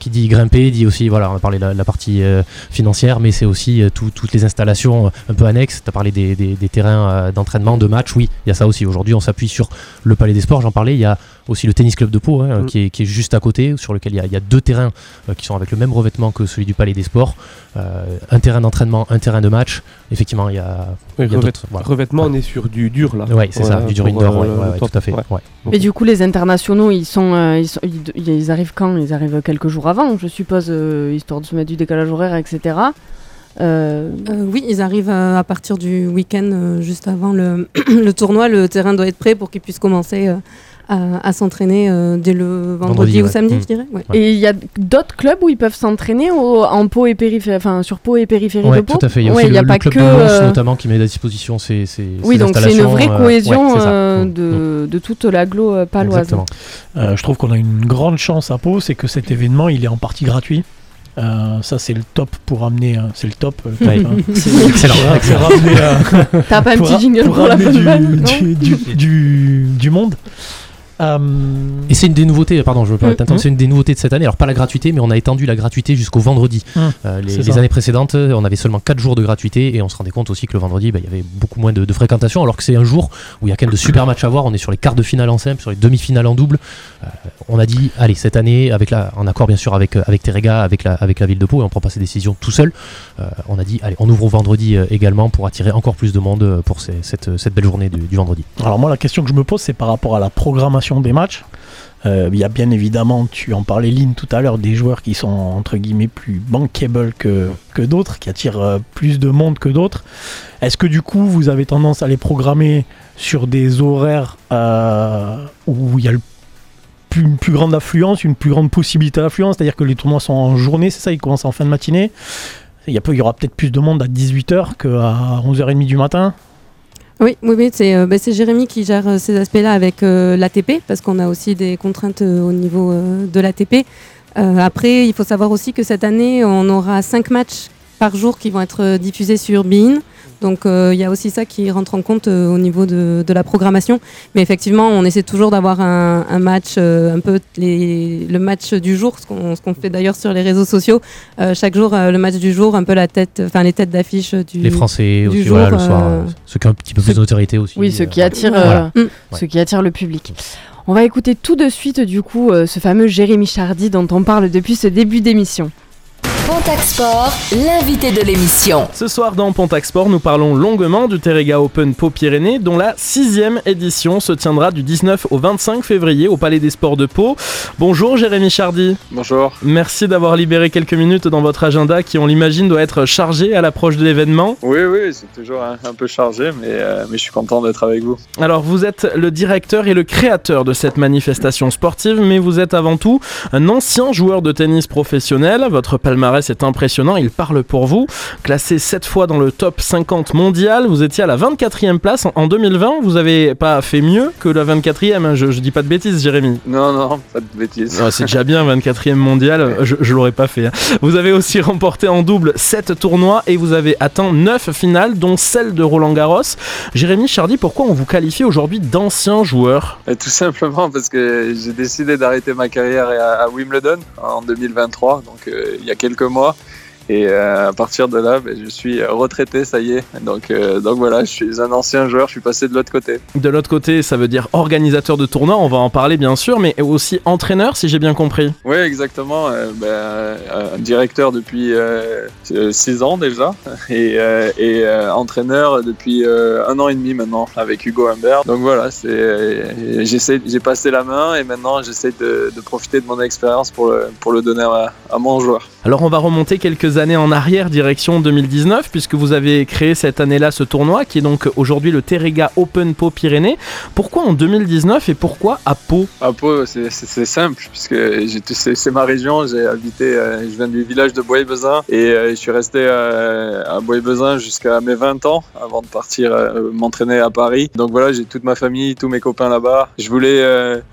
qui dit grimper, dit aussi, voilà, on a parlé de la, partie euh, financière, mais c'est aussi euh, tout- toutes les installations euh, un peu annexes. Tu parlé des, terrains d'entraînement, de match, oui, il y a ça aussi. Aujourd'hui, on s'appuie sur le palais des sports, j'en parlais, il y a aussi le tennis club de Pau, hein, Mm. qui, est, qui est juste à côté, sur lequel il y a, il y a deux terrains euh, qui sont avec le même revêtement que celui du Palais des Sports. Euh, un terrain d'entraînement, un terrain de match. Effectivement, il y a, Oui, il y a revêt- d'autres- voilà. Revêtement, on est sur du dur là. Ouais, c'est ça, du dur indoor, euh, ouais, tout à fait. ouais. ouais. Mais du coup, les internationaux, ils sont, euh, ils, sont- ils, ils arrivent quand? Ils arrivent quelques jours avant, je suppose, euh, histoire de se mettre du décalage horaire, etc. Euh, Euh, oui, ils arrivent euh, à partir du week-end euh, juste avant le, le tournoi. Le terrain doit être prêt pour qu'ils puissent commencer euh, à, à s'entraîner euh, dès le vendredi, Vendredi, ou ouais. samedi, je dirais. ouais. Et il y a d'autres clubs où ils peuvent s'entraîner en Pau et périphérie, enfin sur Pau et périphérie Ouais, de Pau. tout à fait. Il y a Ouais, aussi il le, y a le pas club que, de euh, notamment qui met à disposition ces, ces, Oui, ces donc c'est une vraie euh, cohésion ouais, c'est ça. euh, Mm, de, de toute l'agglo euh, paloise. Euh, je trouve qu'on a une grande chance à Pau, c'est que cet événement, il est en partie gratuit. Euh, ça, c'est le top pour amener. euh, c'est le top. euh, top, Ouais. hein. Excellent, Pour- excellent. euh, T'as pas un petit jingle pour pour, la du, du, du, du monde. Euh, Et c'est une des nouveautés, pardon, je me permets de Mm, t'interrompre, mm. c'est une des nouveautés de cette année. Alors pas la gratuité, mais on a étendu la gratuité jusqu'au vendredi. Mm, Euh, les années précédentes, on avait seulement 4 jours de gratuité et on se rendait compte aussi que le vendredi, bah, il y avait beaucoup moins de, de fréquentation, alors que c'est un jour où il y a quand même de super matchs à voir. On est sur les quarts de finale en simple, sur les demi-finales en double. Euh, on a dit, allez, cette année, avec la, en accord bien sûr avec, euh, avec Terega, avec la, avec la ville de Pau, et on prend pas ces décisions tout seul. euh, on a dit, allez, on ouvre au vendredi euh, également pour attirer encore plus de monde euh, pour ces- cette, cette belle journée du, du vendredi. Alors moi, la question que je me pose, c'est par rapport à la programmation des matchs. Euh, Il y a bien évidemment, tu en parlais Lynn tout à l'heure, des joueurs qui sont entre guillemets plus bankable que, d'autres, qui attirent euh, plus de monde que d'autres. Est-ce que du coup, vous avez tendance à les programmer sur des horaires euh, où il y a une plus grande affluence, une plus grande possibilité d'affluence, c'est-à-dire que les tournois sont en journée, c'est ça, ils commencent en fin de matinée. Il y, il y aura peut-être plus de monde à 18h qu'à 11h30 du matin. Oui, oui, oui, c'est euh, bah, Jérémy qui gère euh, ces aspects-là avec euh, l'ATP, parce qu'on a aussi des contraintes au niveau de l'ATP. Après, il faut savoir aussi que cette année, on aura cinq matchs par jour qui vont être diffusés sur Bein. Donc euh, il y a aussi ça qui rentre en compte euh, au niveau de, de la programmation. Mais effectivement, on essaie toujours d'avoir un, un match, euh, un peu les- le match du jour, ce qu'on fait d'ailleurs sur les réseaux sociaux. Euh, chaque jour, euh, le match du jour, un peu la tête, enfin les têtes d'affiche du. Les Français du aussi, jour, voilà, le soir, ceux qui ont un petit peu plus d'autorité aussi. Oui, ceux qui attirent, voilà. Mm. ceux qui attirent le public. On va écouter tout de suite du coup euh, ce fameux Jérémy Chardy dont on parle depuis ce début d'émission. Contact Sport, l'invité de l'émission. Ce soir dans Pontac Sport, nous parlons longuement du Terrega Open Pau-Pyrénées, dont la sixième édition se tiendra du 19 au 25 février au Palais des Sports de Pau. Bonjour Jérémy Chardy. Bonjour. Merci d'avoir libéré quelques minutes dans votre agenda qui, on l'imagine, doit être chargé à l'approche de l'événement. Oui, oui, c'est toujours un, un peu chargé, mais, euh, mais je suis content d'être avec vous. Alors, vous êtes le directeur et le créateur de cette manifestation sportive, mais vous êtes avant tout un ancien joueur de tennis professionnel. Votre palmarès est impressionnant, il parle pour vous. Classé 7 fois dans le top 50 mondial, vous étiez à la 24e place en- en 2020. Vous avez pas fait mieux que la 24e, hein, je, je dis pas de bêtises, Jérémy. Non, non, pas de bêtises. C'est déjà bien, 24e mondial, je, je l'aurais pas fait. hein. Vous avez aussi remporté en double 7 tournois et vous avez atteint 9 finales, dont celle de Roland Garros. Jérémy Chardy, pourquoi on vous qualifie aujourd'hui d'ancien joueur? Et tout simplement parce que j'ai décidé d'arrêter ma carrière à, à Wimbledon en 2023, donc euh, il y a quelques må Et euh, à partir de là, ben, je suis retraité, ça y est. Donc, euh, donc voilà, je suis un ancien joueur, je suis passé de l'autre côté. De l'autre côté, ça veut dire organisateur de tournois, on va en parler bien sûr, mais aussi entraîneur si j'ai bien compris. Oui, exactement. euh, ben, euh, directeur depuis 6 ans déjà et, et entraîneur depuis un an et demi maintenant avec Hugo Humbert. Donc voilà, j'ai passé la main et maintenant j'essaie de, de profiter de mon expérience pour le, pour le donner à, à mon joueur. Alors on va remonter quelques années en arrière, direction 2019, puisque vous avez créé cette année-là ce tournoi, qui est donc aujourd'hui le Terrega Open Pau Pyrénées. Pourquoi en 2019 et pourquoi à Pau? À Pau, c'est, simple, puisque c'est, ma région, j'ai habité, euh, je viens du village de Bois-Bezin et euh, je suis resté euh, à Bois-Bezin jusqu'à mes 20 ans avant de partir m'entraîner à Paris. Donc voilà, j'ai toute ma famille, tous mes copains là-bas. Je voulais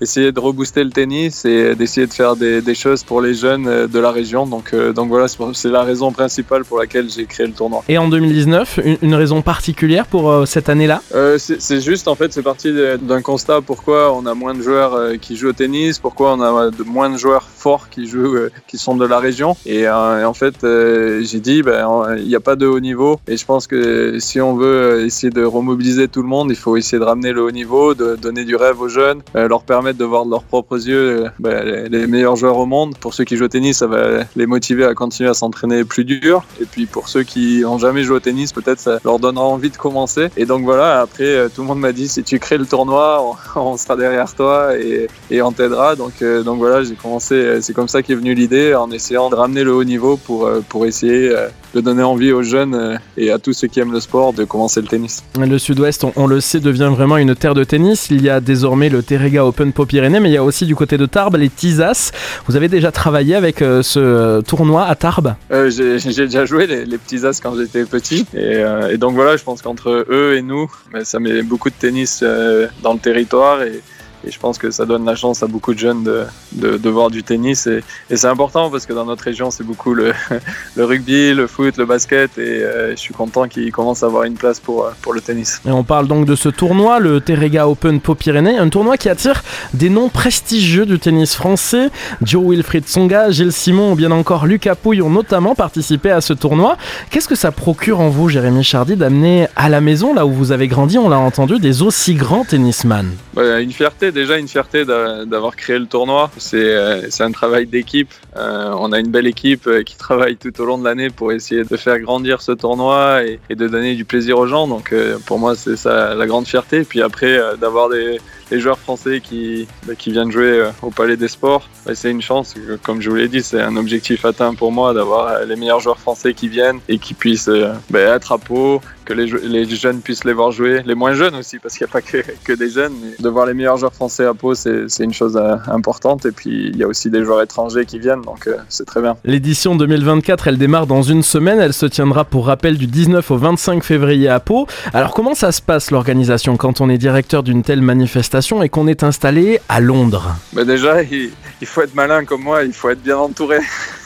essayer de rebooster le tennis et d'essayer de faire des, des choses pour les jeunes de la région. Donc, donc voilà, c'est la raison principale pour laquelle j'ai créé le tournoi. Et en 2019, une, une raison particulière pour euh, cette année-là? Euh, c'est juste en fait, c'est parti d'un constat pourquoi on a moins de joueurs euh, qui jouent au tennis, pourquoi on a de moins de joueurs forts qui jouent, qui sont de la région. Et, et en fait, j'ai dit, ben, en- il n'y a pas de haut niveau. Et je pense que si on veut essayer de remobiliser tout le monde, il faut essayer de ramener le haut niveau, de donner du rêve aux jeunes, leur permettre de voir de leurs propres yeux ben, les, les meilleurs joueurs au monde. Pour ceux qui jouent au tennis, ça va les motiver à continuer à s'entraîner plus dur. Et puis pour ceux qui n'ont jamais joué au tennis, peut-être ça leur donnera envie de commencer. Et donc voilà, après, euh, tout le monde m'a dit si tu crées le tournoi, on, on sera derrière toi et, et on t'aidera. Donc, euh, donc voilà, j'ai commencé, euh, c'est comme ça qu'est venue l'idée, en essayant de ramener le haut niveau pour, pour essayer de donner envie aux jeunes et à tous ceux qui aiment le sport de commencer le tennis. Le sud-ouest, on, on le sait, devient vraiment une terre de tennis. Il y a désormais le Terrega Open Pau-Pyrénées, mais il y a aussi du côté de Tarbes les Tisas. Vous avez déjà travaillé avec euh, ce tournoi à Tarbes? Euh, j'ai j'ai déjà joué les, les petits as quand j'étais petit. Et, euh, et donc voilà je pense qu'entre eux et nous ben, ça met beaucoup de tennis euh, dans le territoire. Et, et je pense que ça donne la chance à beaucoup de jeunes de, de, de voir du tennis et, et c'est important parce que dans notre région c'est beaucoup le, le rugby, le foot, le basket et euh, je suis content qu'ils commencent à avoir une place pour, euh, pour le tennis. Et on parle donc de ce tournoi, le Terrega Open Pau-Pyrénées, un tournoi qui attire des noms prestigieux du tennis français. Joe Wilfried Tsonga, Gilles Simon ou bien encore Lucas Pouille ont notamment participé à ce tournoi. Qu'est-ce que ça procure en vous, Jérémy Chardy, d'amener à la maison, là où vous avez grandi, on l'a entendu, des aussi grands tennisman? Ouais, une fierté, déjà une fierté d'a- d'avoir créé le tournoi. C'est euh, un travail d'équipe. Euh, on a une belle équipe euh, qui travaille tout au long de l'année pour essayer de faire grandir ce tournoi et, de donner du plaisir aux gens. Donc pour moi, c'est ça la grande fierté. Puis après, d'avoir des les joueurs français qui, bah, qui viennent jouer au Palais des Sports, bah, c'est une chance. Comme je vous l'ai dit, c'est un objectif atteint pour moi d'avoir les meilleurs joueurs français qui viennent et qui puissent bah, être à Pau, que les, jeunes puissent les voir jouer, les moins jeunes aussi, parce qu'il n'y a pas que, que des jeunes. Mais de voir les meilleurs joueurs français à Pau, c'est une chose euh, importante. Et puis, il y a aussi des joueurs étrangers qui viennent, donc euh, c'est très bien. L'édition 2024, elle démarre dans une semaine. Elle se tiendra pour rappel du 19 au 25 février à Pau. Alors comment ça se passe l'organisation quand on est directeur d'une telle manifestation et qu'on est installé à Londres? Bah déjà, il, il faut être malin comme moi, il faut être bien entouré.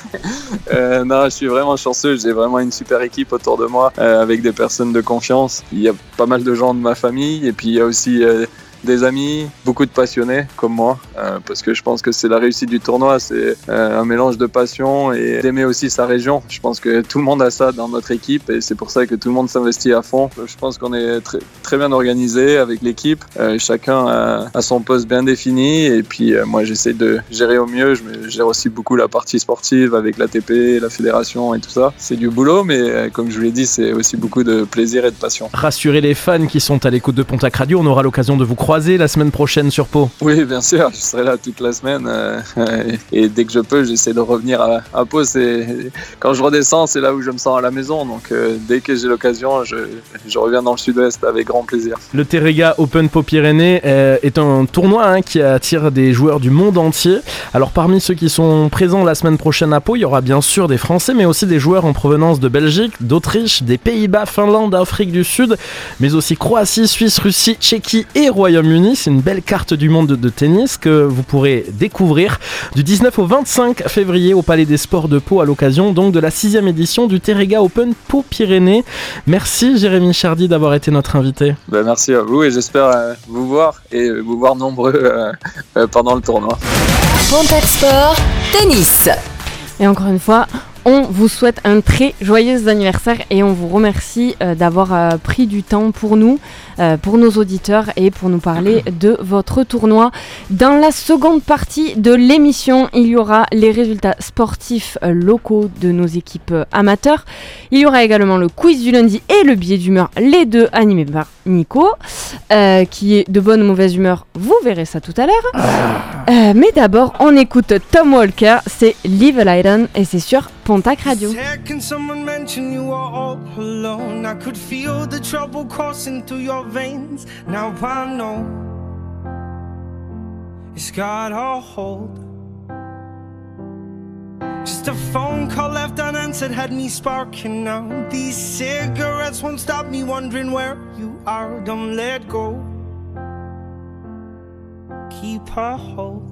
Euh, non, je suis vraiment chanceux, j'ai vraiment une super équipe autour de moi, euh, avec des personnes de confiance. Il y a pas mal de gens de ma famille, et puis il y a aussi euh, des amis, beaucoup de passionnés comme moi, euh, parce que je pense que c'est la réussite du tournoi, c'est euh, un mélange de passion et d'aimer aussi sa région. Je pense que tout le monde a ça dans notre équipe, et c'est pour ça que tout le monde s'investit à fond. Je pense qu'on est très, très bien organisé avec l'équipe, Euh, chacun a, a son poste bien défini, et puis euh, moi j'essaie de gérer au mieux. Je gère aussi beaucoup la partie sportive avec l'ATP, la fédération et tout ça. C'est du boulot, mais euh, comme je vous l'ai dit, c'est aussi beaucoup de plaisir et de passion. Rassurez les fans qui sont à l'écoute de Pontac Radio, on aura l'occasion de vous croiser la semaine prochaine sur Pau. Oui, bien sûr, je serai là toute la semaine euh, et dès que je peux, j'essaie de revenir à, à Pau. Quand je redescends, c'est là où je me sens à la maison. Donc euh, dès que j'ai l'occasion, je, je reviens dans le Sud-Ouest avec grand plaisir. Le Terrega Open Pau Pyrénées euh, est un tournoi hein, qui attire des joueurs du monde entier. Alors parmi ceux qui sont présents la semaine prochaine à Pau, il y aura bien sûr des Français, mais aussi des joueurs en provenance de Belgique, d'Autriche, des Pays-Bas, Finlande, Afrique du Sud, mais aussi Croatie, Suisse, Russie, Tchéquie et Royaume-Uni. C'est une belle carte du monde de, tennis que vous pourrez découvrir du 19 au 25 février au Palais des Sports de Pau à l'occasion donc de la sixième édition du Terrega Open Pau Pyrénées. Merci Jérémy Chardy d'avoir été notre invité. Ben, merci à vous et j'espère euh, vous voir et euh, vous voir nombreux euh, euh, pendant le tournoi. Pontac Sport, tennis. Et encore une fois, on vous souhaite un très joyeux anniversaire et on vous remercie d'avoir pris du temps pour nous, euh, pour nos auditeurs et pour nous parler de votre tournoi. Dans la seconde partie de l'émission, il y aura les résultats sportifs euh, locaux de nos équipes euh, amateurs. Il y aura également le quiz du lundi et le billet d'humeur, les deux animés par Nico, euh, qui est de bonne ou mauvaise humeur. Vous verrez ça tout à l'heure. Euh, mais d'abord, on écoute Tom Walker, c'est Live Lion et c'est sur Pontac Radio. Said, Can someone mention you are all alone? I could feel the trouble coursing through your veins. Now I know it's got a hold. Just a phone call left unanswered had me sparking now. These cigarettes won't stop me wondering where you are. Don't let go. Keep a hold.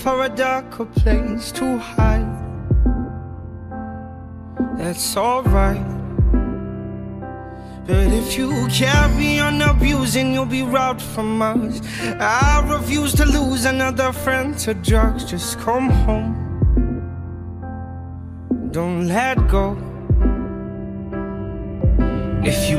For a darker place to hide. That's alright. But if you carry on abusing, you'll be robbed from us. I refuse to lose another friend to drugs. Just come home. Don't let go. If you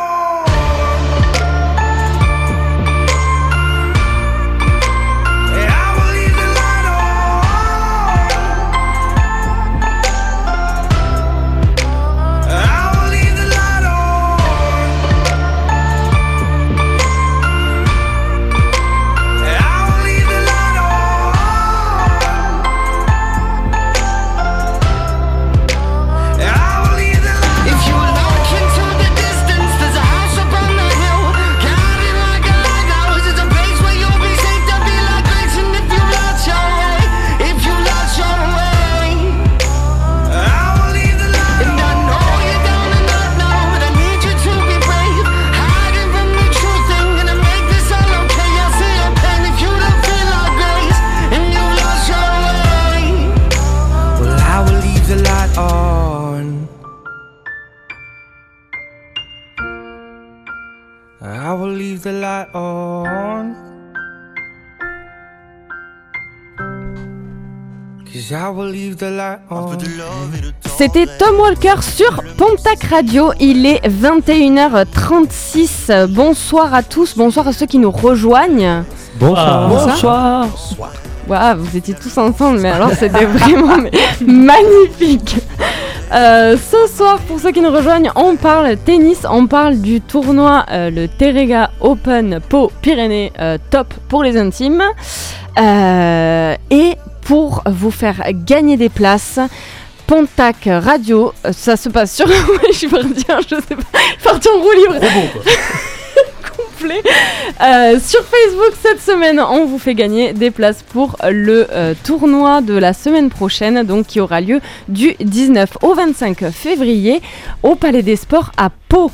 C'était Tom Walker sur Pontac Radio. Il est 21h36. Bonsoir à tous, bonsoir à ceux qui nous rejoignent. Bonsoir. Bonsoir. Waouh, vous étiez tous ensemble, mais alors c'était vraiment magnifique. Euh, ce soir, pour ceux qui nous rejoignent, on parle tennis, on parle du tournoi, euh, le Terrega Open Pau Pyrénées euh, Top pour les intimes. Euh, et pour vous faire gagner des places, Pontac Radio, euh, ça se passe sur. je suis partie, je sais pas, partie en roue libre. complet. Euh, sur Facebook cette semaine, on vous fait gagner des places pour le euh, tournoi de la semaine prochaine, donc qui aura lieu du 19 au 25 février au Palais des Sports à Pau.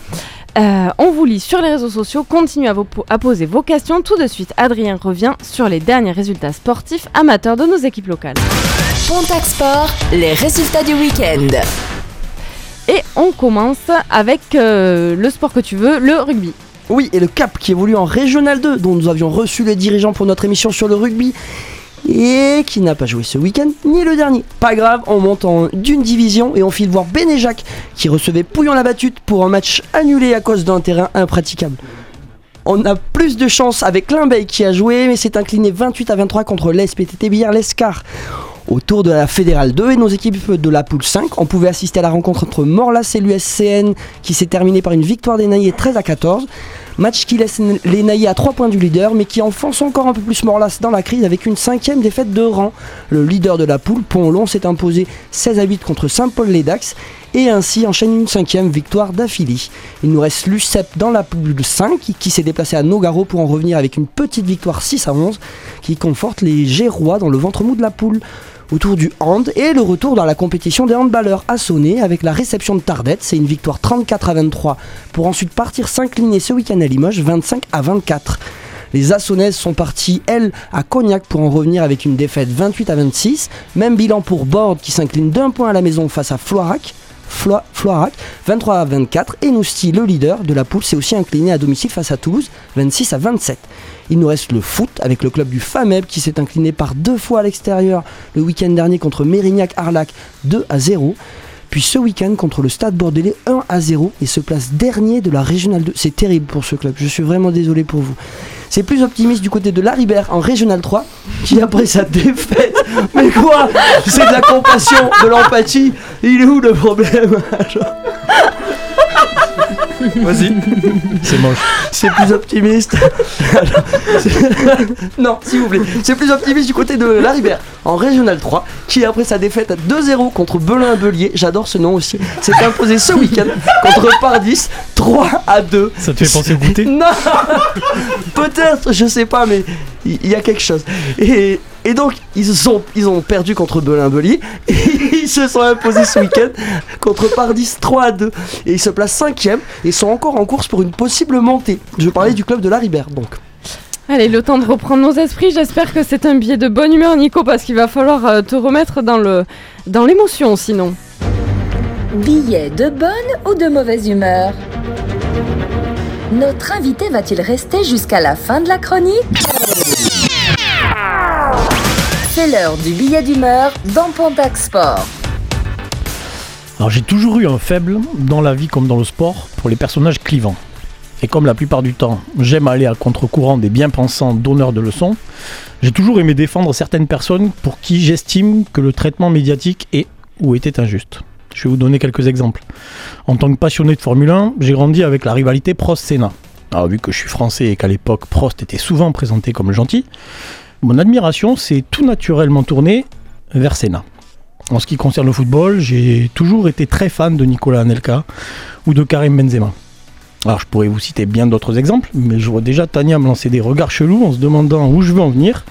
Euh, on vous lit sur les réseaux sociaux, continuez à, vous po- à poser vos questions. Tout de suite, Adrien revient sur les derniers résultats sportifs amateurs de nos équipes locales. Pontac Sport, les résultats du week-end. Et on commence avec euh, le sport que tu veux, le rugby. Oui, et le Cap qui évolue en Régional 2, dont nous avions reçu les dirigeants pour notre émission sur le rugby, et qui n'a pas joué ce week-end, ni le dernier. Pas grave, on monte en d'une division et on file voir Bénéjac, qui recevait Pouillon la battute pour un match annulé à cause d'un terrain impraticable. On a plus de chance avec Limbeil qui a joué, mais s'est incliné 28 à 23 contre l'SPTT Billard l'Escar. Autour de la Fédérale 2 et nos équipes de la poule 5, on pouvait assister à la rencontre entre Morlas et l'USCN qui s'est terminée par une victoire des Naïers 13 à 14. Match qui laisse les Naïers à 3 points du leader mais qui enfonce encore un peu plus Morlas dans la crise avec une cinquième défaite de rang. Le leader de la poule, Pont-Long, s'est imposé 16 à 8 contre Saint-Paul-les-Dax et ainsi enchaîne une cinquième victoire d'affilée. Il nous reste l'UCEP dans la poule 5 qui, qui s'est déplacé à Nogaro pour en revenir avec une petite victoire 6 à 11 qui conforte les Gérois dans le ventre mou de la poule autour du hand et le retour dans la compétition des handballeurs à Sonnet avec la réception de Tardette. C'est une victoire 34 à 23 pour ensuite partir s'incliner ce week-end à Limoges 25 à 24. Les Assonnaises sont parties, elles, à Cognac pour en revenir avec une défaite 28 à 26. Même bilan pour Borde qui s'incline d'un point à la maison face à Floirac. Flo- Floirac 23 à 24 et Nousti, le leader de la poule, s'est aussi incliné à domicile face à Toulouse 26 à 27. Il nous reste le foot avec le club du FAMEB qui s'est incliné par deux fois à l'extérieur le week-end dernier contre Mérignac-Arlac 2 à 0. Puis ce week-end contre le Stade Bordelais 1 à 0 et se place dernier de la Régionale 2. C'est terrible pour ce club, je suis vraiment désolé pour vous. C'est plus optimiste du côté de Laribert en Régional 3 qui après sa défaite. Mais quoi? C'est de la compassion, de l'empathie. Il est où le problème? Vas-y. C'est moche. C'est plus optimiste. Non, s'il vous plaît. C'est plus optimiste du côté de Laribert en Régional 3 qui après sa défaite à 2-0 contre Belin-Belier, j'adore ce nom aussi, s'est imposé ce week-end contre Pardis 3 à 2. Ça te fait penser au goûter? Non Peut-être, je sais pas, mais il y, a quelque chose. Et, et donc, ils, ont perdu contre Belin-Belier et ils se sont imposés ce week-end contre Pardis 3 à 2. Et ils se placent 5 et sont encore en course pour une possible montée. Je parlais du club de Laribert, donc. Allez, le temps de reprendre nos esprits. J'espère que c'est un billet de bonne humeur, Nico, parce qu'il va falloir euh, te remettre dans le dans l'émotion, sinon. Billet de bonne ou de mauvaise humeur? Notre invité va-t-il rester jusqu'à la fin de la chronique? C'est l'heure du billet d'humeur dans Pontac Sport. Alors j'ai toujours eu un faible, dans la vie comme dans le sport, pour les personnages clivants. Et comme la plupart du temps, j'aime aller à contre-courant des bien-pensants donneurs de leçons, j'ai toujours aimé défendre certaines personnes pour qui j'estime que le traitement médiatique est ou était injuste. Je vais vous donner quelques exemples. En tant que passionné de Formule 1, j'ai grandi avec la rivalité Prost-Senna. Alors vu que je suis français et qu'à l'époque Prost était souvent présenté comme gentil, mon admiration s'est tout naturellement tournée vers Senna. En ce qui concerne le football, j'ai toujours été très fan de Nicolas Anelka ou de Karim Benzema. Alors je pourrais vous citer bien d'autres exemples, mais je vois déjà Tania me lancer des regards chelous en se demandant où je veux en venir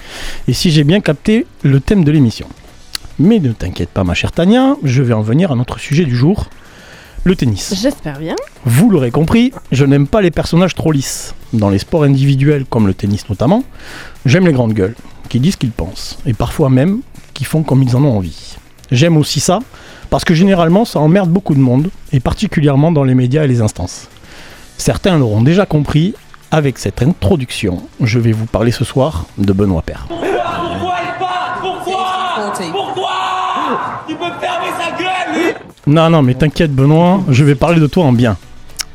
et si j'ai bien capté le thème de l'émission. Mais ne t'inquiète pas ma chère Tania, je vais en venir à notre sujet du jour, le tennis. J'espère bien. Vous l'aurez compris, je n'aime pas les personnages trop lisses. Dans les sports individuels comme le tennis notamment, j'aime les grandes gueules, qui disent ce qu'ils pensent, et parfois même qui font comme ils en ont envie. J'aime aussi ça, parce que généralement ça emmerde beaucoup de monde, et particulièrement dans les médias et les instances. Certains l'auront déjà compris, avec cette introduction, je vais vous parler ce soir de Benoît Père. Pourquoi il part Pourquoi Pourquoi Il peut fermer sa gueule, lui Non, non, mais t'inquiète Benoît, je vais parler de toi en bien.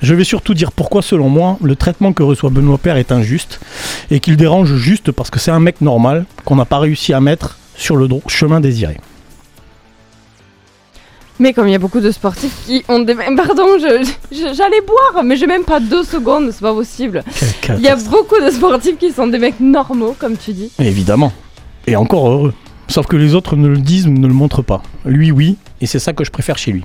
Je vais surtout dire pourquoi, selon moi, le traitement que reçoit Benoît Père est injuste et qu'il dérange juste parce que c'est un mec normal qu'on n'a pas réussi à mettre sur le chemin désiré. Mais comme il y a beaucoup de sportifs qui ont des... Pardon, j'allais boire, mais j'ai même pas deux secondes, c'est pas possible. Il y a beaucoup de sportifs qui sont des mecs normaux, comme tu dis. Évidemment. Et encore heureux. Sauf que les autres ne le disent ou ne le montrent pas. Lui, oui, et c'est ça que je préfère chez lui.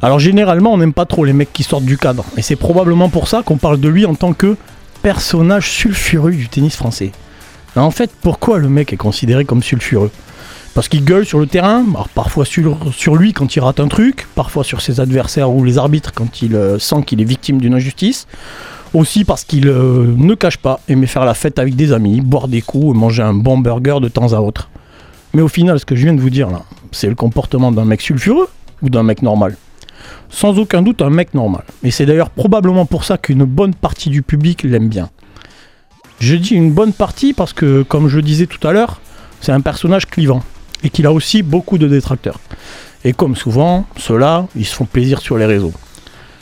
Alors généralement, on n'aime pas trop les mecs qui sortent du cadre. Et c'est probablement pour ça qu'on parle de lui en tant que personnage sulfureux du tennis français. En fait, pourquoi le mec est considéré comme sulfureux? Parce qu'il gueule sur le terrain, parfois sur, sur lui quand il rate un truc, parfois sur ses adversaires ou les arbitres quand il euh, sent qu'il est victime d'une injustice. Aussi parce qu'il euh, ne cache pas aimer faire la fête avec des amis, boire des coups et manger un bon burger de temps à autre. Mais au final, ce que je viens de vous dire là, c'est le comportement d'un mec sulfureux ou d'un mec normal Sans aucun doute un mec normal. Et c'est d'ailleurs probablement pour ça qu'une bonne partie du public l'aime bien. Je dis une bonne partie parce que, comme je disais tout à l'heure, c'est un personnage clivant et qu'il a aussi beaucoup de détracteurs. Et comme souvent, ceux-là, ils se font plaisir sur les réseaux.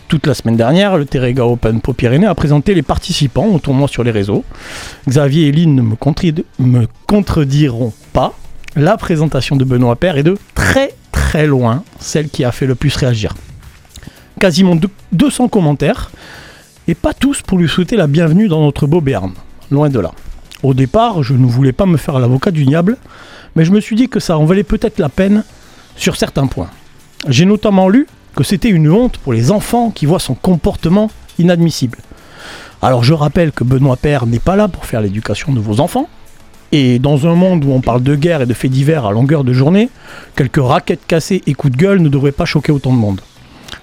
Toute la semaine dernière, le Terrega Open Pau Pyrénées a présenté les participants au tournoi sur les réseaux. Xavier et Lynn ne me contrediront pas. La présentation de Benoît Père est de très très loin celle qui a fait le plus réagir. Quasiment deux- 200 commentaires, et pas tous pour lui souhaiter la bienvenue dans notre beau Béarn. Loin de là. Au départ, je ne voulais pas me faire l'avocat du diable, mais je me suis dit que ça en valait peut-être la peine sur certains points. J'ai notamment lu que c'était une honte pour les enfants qui voient son comportement inadmissible. Alors je rappelle que Benoît Père n'est pas là pour faire l'éducation de vos enfants, et dans un monde où on parle de guerre et de faits divers à longueur de journée, quelques raquettes cassées et coups de gueule ne devraient pas choquer autant de monde.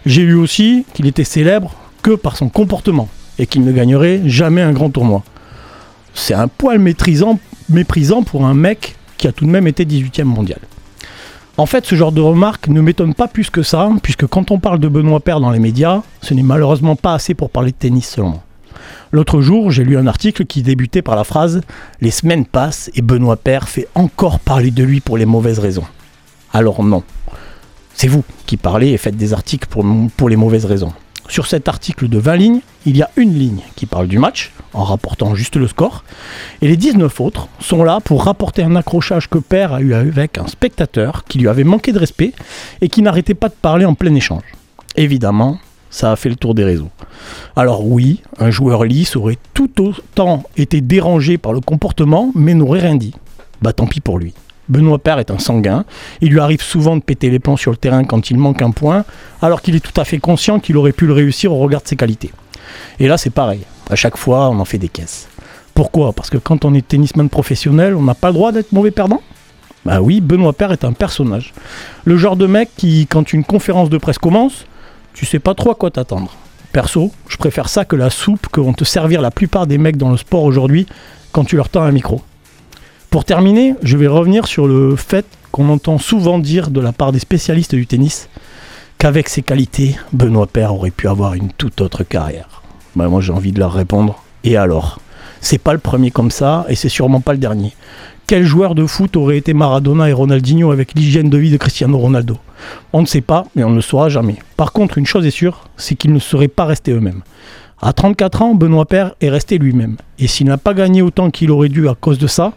J'ai lu aussi qu'il était célèbre que par son comportement et qu'il ne gagnerait jamais un grand tournoi. C'est un poil méprisant pour un mec qui a tout de même été 18ème mondial. En fait, ce genre de remarque ne m'étonne pas plus que ça, puisque quand on parle de Benoît Père dans les médias, ce n'est malheureusement pas assez pour parler de tennis seulement. L'autre jour, j'ai lu un article qui débutait par la phrase Les semaines passent et Benoît Père fait encore parler de lui pour les mauvaises raisons. Alors non. C'est vous qui parlez et faites des articles pour, les mauvaises raisons. Sur cet article de 20 lignes, il y a une ligne qui parle du match, en rapportant juste le score, et les 19 autres sont là pour rapporter un accrochage que Père a eu avec un spectateur qui lui avait manqué de respect et qui n'arrêtait pas de parler en plein échange. Évidemment, ça a fait le tour des réseaux. Alors oui, un joueur lisse aurait tout autant été dérangé par le comportement, mais n'aurait rien dit. Bah tant pis pour lui. Benoît Père est un sanguin. Il lui arrive souvent de péter les plombs sur le terrain quand il manque un point, alors qu'il est tout à fait conscient qu'il aurait pu le réussir au regard de ses qualités. Et là, c'est pareil. À chaque fois, on en fait des caisses. Pourquoi? Parce que quand on est tennisman professionnel, on n'a pas le droit d'être mauvais perdant? Bah oui, Benoît Père est un personnage. Le genre de mec qui, quand une conférence de presse commence, tu sais pas trop à quoi t'attendre. Perso, je préfère ça que la soupe que vont te servir la plupart des mecs dans le sport aujourd'hui quand tu leur tends un micro. Pour terminer, je vais revenir sur le fait qu'on entend souvent dire de la part des spécialistes du tennis qu'avec ses qualités, Benoît Père aurait pu avoir une toute autre carrière. Bah, moi j'ai envie de leur répondre. Et alors? C'est pas le premier comme ça et c'est sûrement pas le dernier. Quel joueur de foot aurait été Maradona et Ronaldinho avec l'hygiène de vie de Cristiano Ronaldo? On ne sait pas, mais on ne le saura jamais. Par contre, une chose est sûre, c'est qu'ils ne seraient pas restés eux-mêmes. À 34 ans, Benoît Père est resté lui-même. Et s'il n'a pas gagné autant qu'il aurait dû à cause de ça,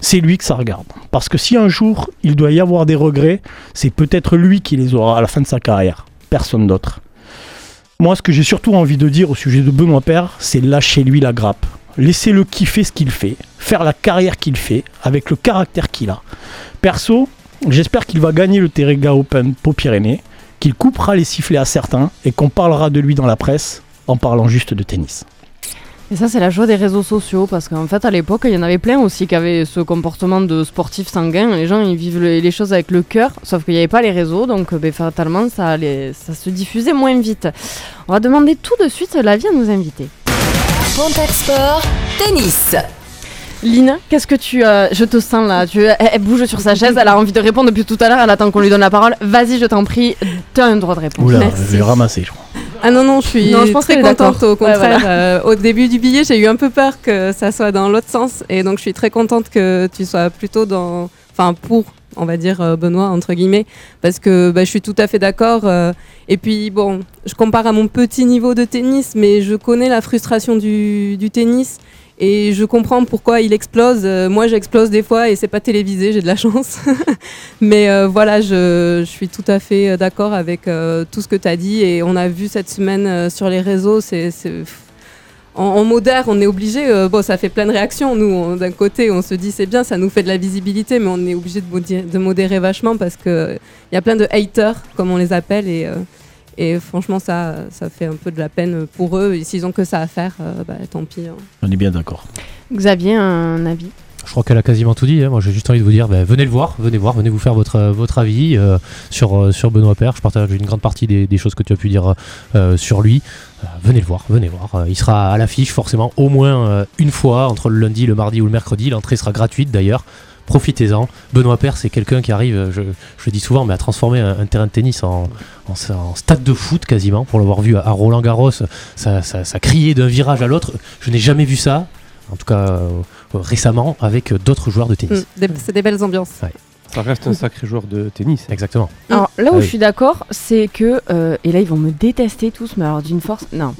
c'est lui que ça regarde. Parce que si un jour il doit y avoir des regrets, c'est peut-être lui qui les aura à la fin de sa carrière. Personne d'autre. Moi, ce que j'ai surtout envie de dire au sujet de Benoît Père, c'est lâchez-lui la grappe. Laissez-le kiffer ce qu'il fait, faire la carrière qu'il fait, avec le caractère qu'il a. Perso, j'espère qu'il va gagner le Terrega Open Pau Pyrénées, qu'il coupera les sifflets à certains et qu'on parlera de lui dans la presse en parlant juste de tennis. Et ça, c'est la joie des réseaux sociaux, parce qu'en fait, à l'époque, il y en avait plein aussi qui avaient ce comportement de sportif sanguin. Les gens, ils vivent le- les choses avec le cœur, sauf qu'il n'y avait pas les réseaux, donc euh, ben, fatalement, ça, allait- ça se diffusait moins vite. On va demander tout de suite l'avis à nos invités. Contact Sport, tennis. Lina, qu'est-ce que tu... euh, je te sens là, tu, elle, elle bouge sur sa chaise, elle a envie de répondre depuis tout à l'heure, elle attend qu'on lui donne la parole. Vas-y, je t'en prie, tu as un droit de répondre. Oula, Merci. je vais ramasser, je crois. Ah non, non, je suis Non, je pense très contente. Au Ouais, contraire, voilà. euh, au début du billet, j'ai eu un peu peur que ça soit dans l'autre sens. Et donc, je suis très contente que tu sois plutôt dans. Enfin, pour, on va dire, euh, Benoît, entre guillemets. Parce que bah, je suis tout à fait d'accord. euh, et puis, bon, je compare à mon petit niveau de tennis, mais je connais la frustration du, du tennis. Et je comprends pourquoi il explose. Euh, moi, j'explose des fois et c'est pas télévisé, j'ai de la chance. Mais euh, voilà, je, suis tout à fait euh, d'accord avec euh, tout ce que tu as dit. Et on a vu cette semaine euh, sur les réseaux, c'est. En, modère, on est obligé. euh, bon, ça fait plein de réactions. Nous, d'un côté, on se dit c'est bien, ça nous fait de la visibilité, mais on est obligé de, modérer- vachement parce qu'il y a plein de haters, comme on les appelle. Euh, et franchement, ça, ça fait un peu de la peine pour eux. Et s'ils ont que ça à faire, euh, bah, tant pis. hein. On est bien d'accord. Xavier, un avis? Je crois qu'elle a quasiment tout dit. hein. Moi, j'ai juste envie de vous dire, ben, venez le voir, venez voir, venez vous faire votre, euh, votre avis euh, sur, euh, sur Benoît Père. Je partage une grande partie des, des choses que tu as pu dire euh, sur lui. Euh, venez le voir, venez voir. Euh, il sera à l'affiche forcément au moins euh, une fois entre le lundi, le mardi ou le mercredi. L'entrée sera gratuite d'ailleurs. Profitez-en. Benoît Père, c'est quelqu'un qui arrive, je, je le dis souvent, mais à transformer un, un terrain de tennis en, en- en stade de foot quasiment. Pour l'avoir vu à, à Roland Garros, ça, ça, ça criait d'un virage à l'autre. Je n'ai jamais vu ça en tout cas euh, récemment, avec d'autres joueurs de tennis. Mm, c'est des belles ambiances. Ça reste un sacré joueur de tennis. Exactement. Alors là où Ah oui. je suis d'accord, c'est que, euh, et là ils vont me détester tous, mais alors d'une force, non.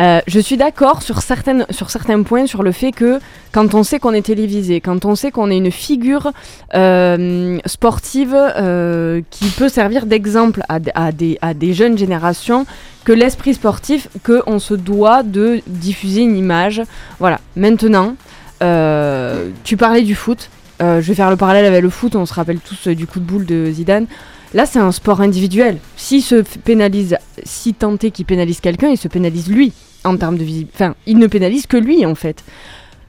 Euh, je suis d'accord sur, certaines, sur certains points sur le fait que quand on sait qu'on est télévisé, quand on sait qu'on est une figure euh, sportive euh, qui peut servir d'exemple à, à des, à des jeunes générations, que l'esprit sportif, qu'on se doit de diffuser une image. Voilà, maintenant, euh, tu parlais du foot, euh, je vais faire le parallèle avec le foot, on se rappelle tous euh, du coup de boule de Zidane. Là, c'est un sport individuel. S'il se pénalise, si est qu'il pénalise quelqu'un, il se pénalise lui en termes de visibilité. Enfin, il ne pénalise que lui en fait.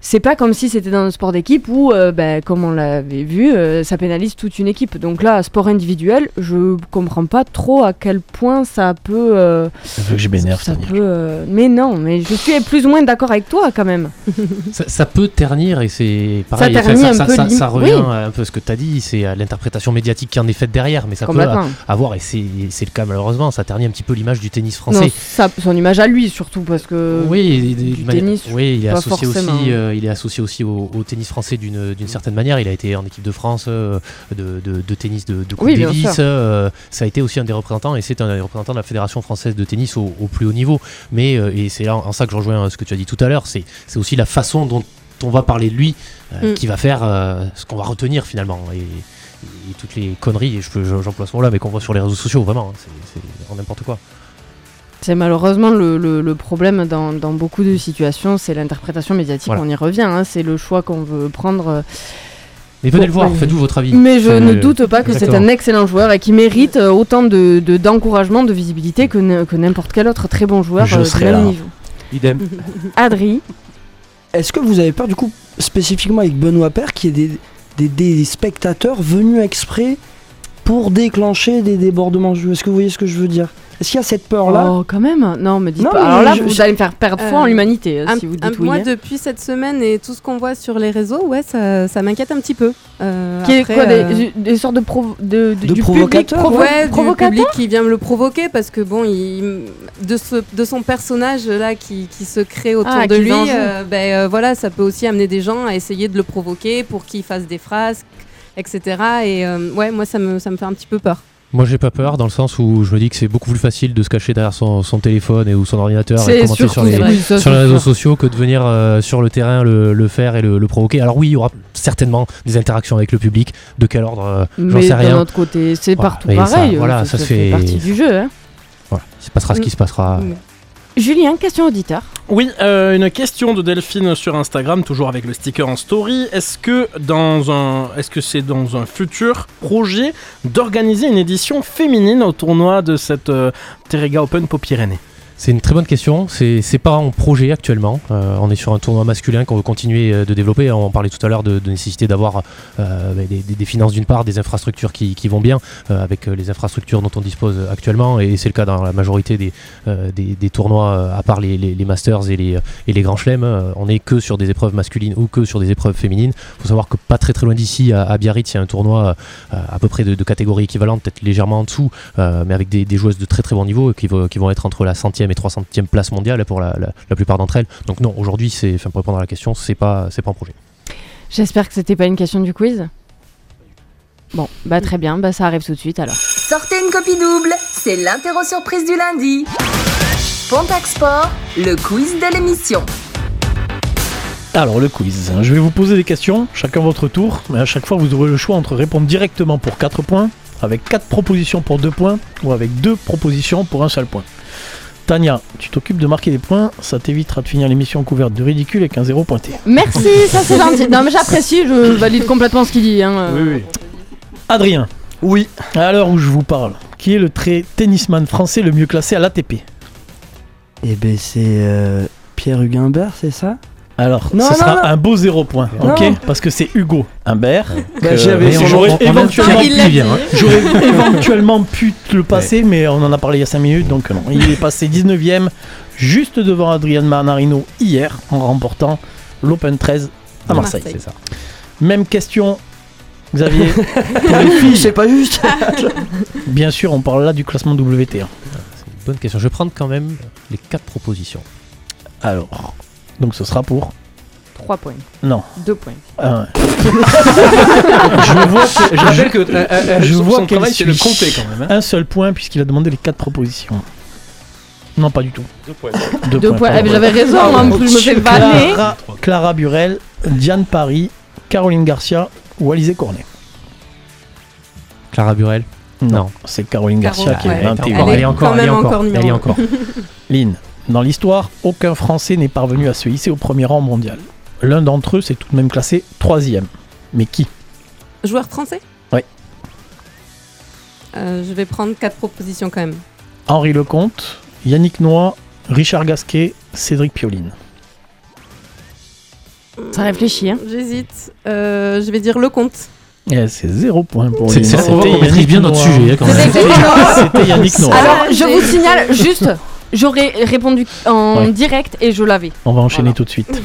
C'est pas comme si c'était dans un sport d'équipe où, euh, bah, comme on l'avait vu, euh, ça pénalise toute une équipe. Donc là, sport individuel, je comprends pas trop à quel point ça peut. euh, Ça veut que je m'énerve, ça peut, euh, Mais non, mais je suis plus ou moins d'accord avec toi quand même. Ça, ça peut ternir et c'est Ça pareil. un ça, peu ça- revient oui. à un peu ce que tu as dit, c'est à l'interprétation médiatique qui en est faite derrière, mais ça peut avoir, et c'est c'est le cas malheureusement, ça ternit un petit peu l'image du tennis Non, français. ça, son image à lui surtout parce que. Oui, du tennis. oui, il est associé aussi, forcément. euh, il est associé aussi au, au tennis français d'une d'une certaine manière. Il a été en équipe de France euh, de, de- de tennis de, de Coupe Oui, Davis. euh, ça a été aussi un des représentants et c'est un des représentants de la fédération française de tennis au, au plus haut niveau. Mais euh, et c'est là en, en ça que je rejoins ce que tu as dit tout à l'heure. C'est c'est aussi la façon dont on va parler de lui euh, Mm. qui va faire euh, ce qu'on va retenir finalement et, et toutes les conneries. Et je j'emploie ce mot-là, mais qu'on voit sur les réseaux sociaux vraiment. hein, c'est c'est n'importe quoi. C'est malheureusement le, le- le problème dans, dans beaucoup de situations, c'est l'interprétation médiatique. Voilà. On y revient, hein, c'est le choix qu'on veut prendre. Mais venez le voir, faites-vous votre avis. Mais je ne doute pas que c'est un excellent joueur et qui mérite euh, autant de de- d'encouragement, de, visibilité que, n'importe quel autre très bon joueur Je euh, du serai même là. niveau. Idem. Adri, Est-ce que vous avez peur du coup spécifiquement avec Benoît Père qu'il y ait des, des, des spectateurs venus exprès pour déclencher des débordements Est-ce que vous voyez ce que je veux dire? Est-ce qu'il y a cette peur là Oh, quand même Non, me dites Non, pas. mais Alors là, je- vous je- allez me faire perdre foi en Euh, l'humanité un- si vous un- dites oui. moi, hein. depuis cette semaine et tout ce qu'on voit sur les réseaux, ouais, ça, ça m'inquiète un petit peu. Euh, Qui est après, quoi, des- euh, des, sortes de, provo- de, de- De du provocateurs, public provo- ouais, du provocateur public qui vient me le provoquer parce que bon, il, de, ce, de son personnage là qui, qui se crée autour Ah, de lui, euh, ben euh, voilà, ça peut aussi amener des gens à essayer de le provoquer pour qu'il fasse des phrases, etc. Et euh, ouais, moi ça me, ça me fait un petit peu peur. Moi j'ai pas peur dans le sens où je me dis que c'est beaucoup plus facile de se cacher derrière son, son téléphone et ou son ordinateur et commenter sur les, sur les réseaux sociaux que de venir euh, sur le terrain le, le faire et le, le provoquer. Alors oui, il y aura certainement des interactions avec le public. De quel ordre euh, J'en Mais sais d'un rien. autre côté, c'est Voilà, partout mais pareil. voilà, ça fait fait- partie du jeu. hein. Voilà, il se passera ce qui se passera. Julien, question auditeur. Oui, euh, une question de Delphine sur Instagram, toujours avec le sticker en story. Est-ce que dans un, est-ce que c'est dans un futur projet d'organiser une édition féminine au tournoi de cette euh, Terrega Open Pau Pyrénées C'est une très bonne question. C'est pas en projet actuellement. Euh, on est sur un tournoi masculin qu'on veut continuer euh, de développer. On parlait tout à l'heure de, nécessité d'avoir euh, des, finances d'une part, des infrastructures qui, vont bien avec les infrastructures dont on dispose actuellement. Et c'est le cas dans la majorité des, des, tournois, à part les, Masters et les, les Grands Chelems. On est que sur des épreuves masculines ou que sur des épreuves féminines. Il faut savoir que pas très très loin d'ici, à, Biarritz, il y a un tournoi à peu près de, de catégorie équivalente, peut-être légèrement en dessous, mais avec des, joueuses de très très bon niveau qui, vont- qui vont être entre la centième et 300e place mondiale pour la, la- la plupart d'entre elles. Donc non, aujourd'hui, c'est, enfin, pour répondre à la question, c'est pas, c'est pas en projet. J'espère que c'était pas une question du quiz. Bon, bah très bien, bah ça arrive tout de suite alors. Sortez une copie double, c'est l'interro surprise du lundi. Pontac Sport, le quiz de l'émission. Alors le quiz, je vais vous poser des questions, chacun votre tour, mais à chaque fois vous aurez le choix entre répondre directement pour 4 points, avec 4 propositions pour 2 points, ou avec 2 propositions pour un seul point. Tania, tu t'occupes de marquer des points, ça t'évitera de finir l'émission couverte de ridicule avec un zéro pointé. Merci, ça c'est gentil. Non mais j'apprécie, je valide complètement ce qu'il dit. Hein. euh. Adrien. Oui. À l'heure où je vous parle, qui est le très tennisman français le mieux classé à l'ATP Eh ben c'est euh, Pierre Huguimbert, c'est ça? Alors, Non, ce non, sera non. un beau zéro point, Non. ok Parce que c'est Hugo Humbert. Bah, que- j'avais son j'aurais éventuellement, éventuellement pu te le passer, mais on en a parlé il y a 5 minutes, donc non. Il est passé 19ème, juste devant Adrien Manarino hier, en remportant l'Open 13 à Marseille. Marseille. C'est ça. Même question, Xavier. pour les filles, C'est pas juste bien sûr, on parle là du classement WTA. C'est une bonne question. Je vais prendre quand même les quatre propositions. Alors, donc ce sera pour 3 points, Non. 2 points. un. je vois que, Je rappelle que euh, euh, je son- vois son qu'elle travail c'est le compter quand même. hein. un seul point puisqu'il a demandé les quatre propositions. Non, pas du tout. Deux, 2 points. pardon. Eh ben, J'avais raison, en plus je me fais vanner. Clara, Clara Burel, Diane Paris, Caroline Garcia ou Alizé Cornet. Clara Burel. Non, c'est Caroline Caro, Garcia qui ouais. est 21. Elle est Elle est encore, quand elle est même encore, encore numéro elle est un. encore. Lynn, dans l'histoire, aucun Français n'est parvenu à se hisser au premier rang mondial. L'un d'entre eux s'est tout de même classé troisième. Mais qui? Joueur français? Ouais. Euh, je vais prendre quatre propositions quand même. Henri Lecomte, Yannick Noah, Richard Gasquet, Cédric Pioline. Ça réfléchit, hein. J'hésite. Euh, je vais dire le compte. Eh, c'est zéro point pour on C'était maîtrise Yannick bien notre sujet, hein, quand même. C'était Yannick Noah. Alors, je vous signale juste, j'aurais répondu en Ouais. direct et je l'avais. On va enchaîner tout de suite.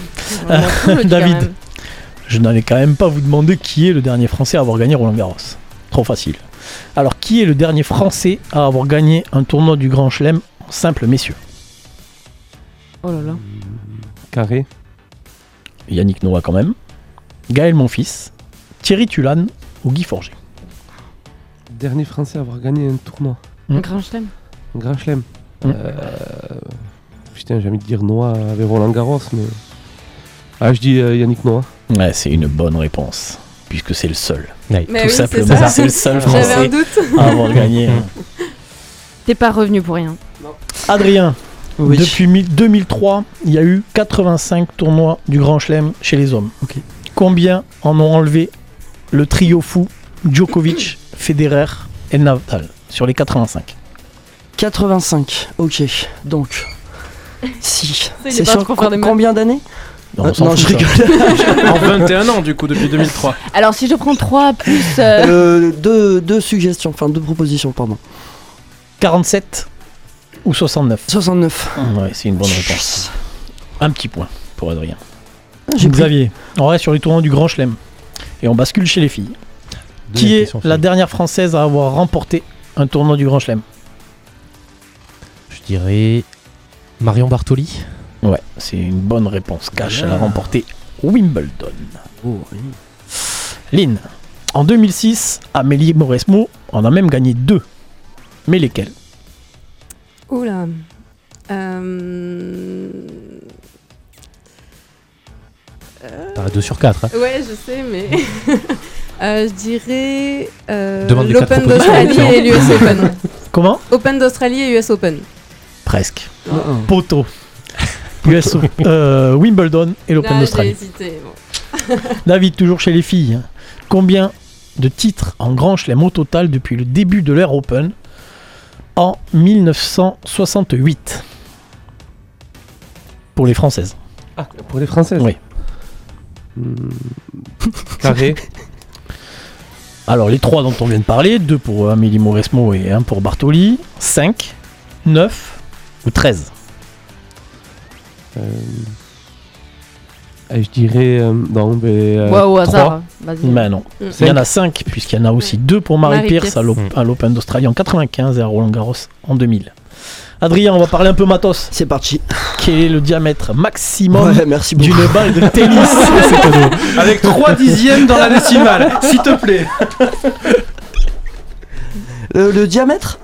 Quand David, je n'allais quand même pas vous demander qui est le dernier Français à avoir gagné Roland Garros. Trop facile. Alors, qui est le dernier Français à avoir gagné un tournoi du Grand Chelem en simple messieurs? Oh là là. Carré. Yannick Noah quand même. Gaël Monfils. Thierry Tulane ou Guy Forger. Dernier Français à avoir gagné un tournoi. Un grand chelem. Un grand chelem. Mm. Euh, Putain, j'ai envie de dire Noah avec Roland Garros, mais. Ah, je dis euh, Yannick Noah. Ouais, c'est une bonne réponse. Puisque c'est le seul. Tout oui, simplement, c'est le seul J'avais un Français doute. à avoir gagné. T'es pas revenu pour rien. Adrien, Oui. depuis mi- 2003, il y a eu 85 tournois du Grand Chelem chez les hommes. Combien en ont enlevé le trio fou Djokovic, Federer et Nadal sur les 85 85, ok. Donc, si. C'est sur combien d'années Non, Euh, non, je rigole. En 21 ans, du coup, depuis 2003. Alors, si je prends 3 plus. euh, Euh, deux, deux suggestions, enfin deux propositions, pardon. 47 ou 69 69. Ouais, c'est une bonne réponse. Un petit point pour Adrien. J'ai pris- Xavier, on reste sur les tournois du Grand Chelem. Et on bascule chez les filles. Qui est la dernière française à avoir remporté un tournoi du Grand Chelem? Dirais Marion Bartoli. Ouais, c'est une bonne réponse. Cash, elle a remporté Wimbledon. Oh, oui. Lynn, en 2006, Amélie Mauresmo en a même gagné deux. Mais lesquelles Oula. Euh... T'as 2 sur 4. Hein. Ouais, je sais, mais. Euh, je dirais. euh, L'Open d'Australie et l'US Open. Comment? Open d'Australie et US Open. Presque. Un. Poteau. US, euh, Wimbledon et l'Open d'Australie. bon. David, toujours chez les filles. Combien de titres en Grand Chelem au total depuis le début de l'ère Open en 1968 Pour les Françaises. Ah, pour les Françaises Oui. Hmm. Carré. Alors, les trois dont on vient de parler, deux pour Amélie Mauresmo et un pour Bartoli, 5, 9 ou 13 Euh, euh, je dirais. euh, non, mais. euh, ouais, au hasard. Vas-y. Mais non. Mm. Il y en a 5, puisqu'il y en a aussi deux pour Marie, Marie Pierce, Pierce. à l'Op- Mm. à l'Open d'Australie en 95 et à Roland Garros en 2000. Adrien, on va parler un peu matos. C'est parti. Quel est le diamètre maximum Ouais, merci beaucoup. d'une balle de tennis. Avec 3 dixièmes dans la décimale, s'il te plaît. Euh, le diamètre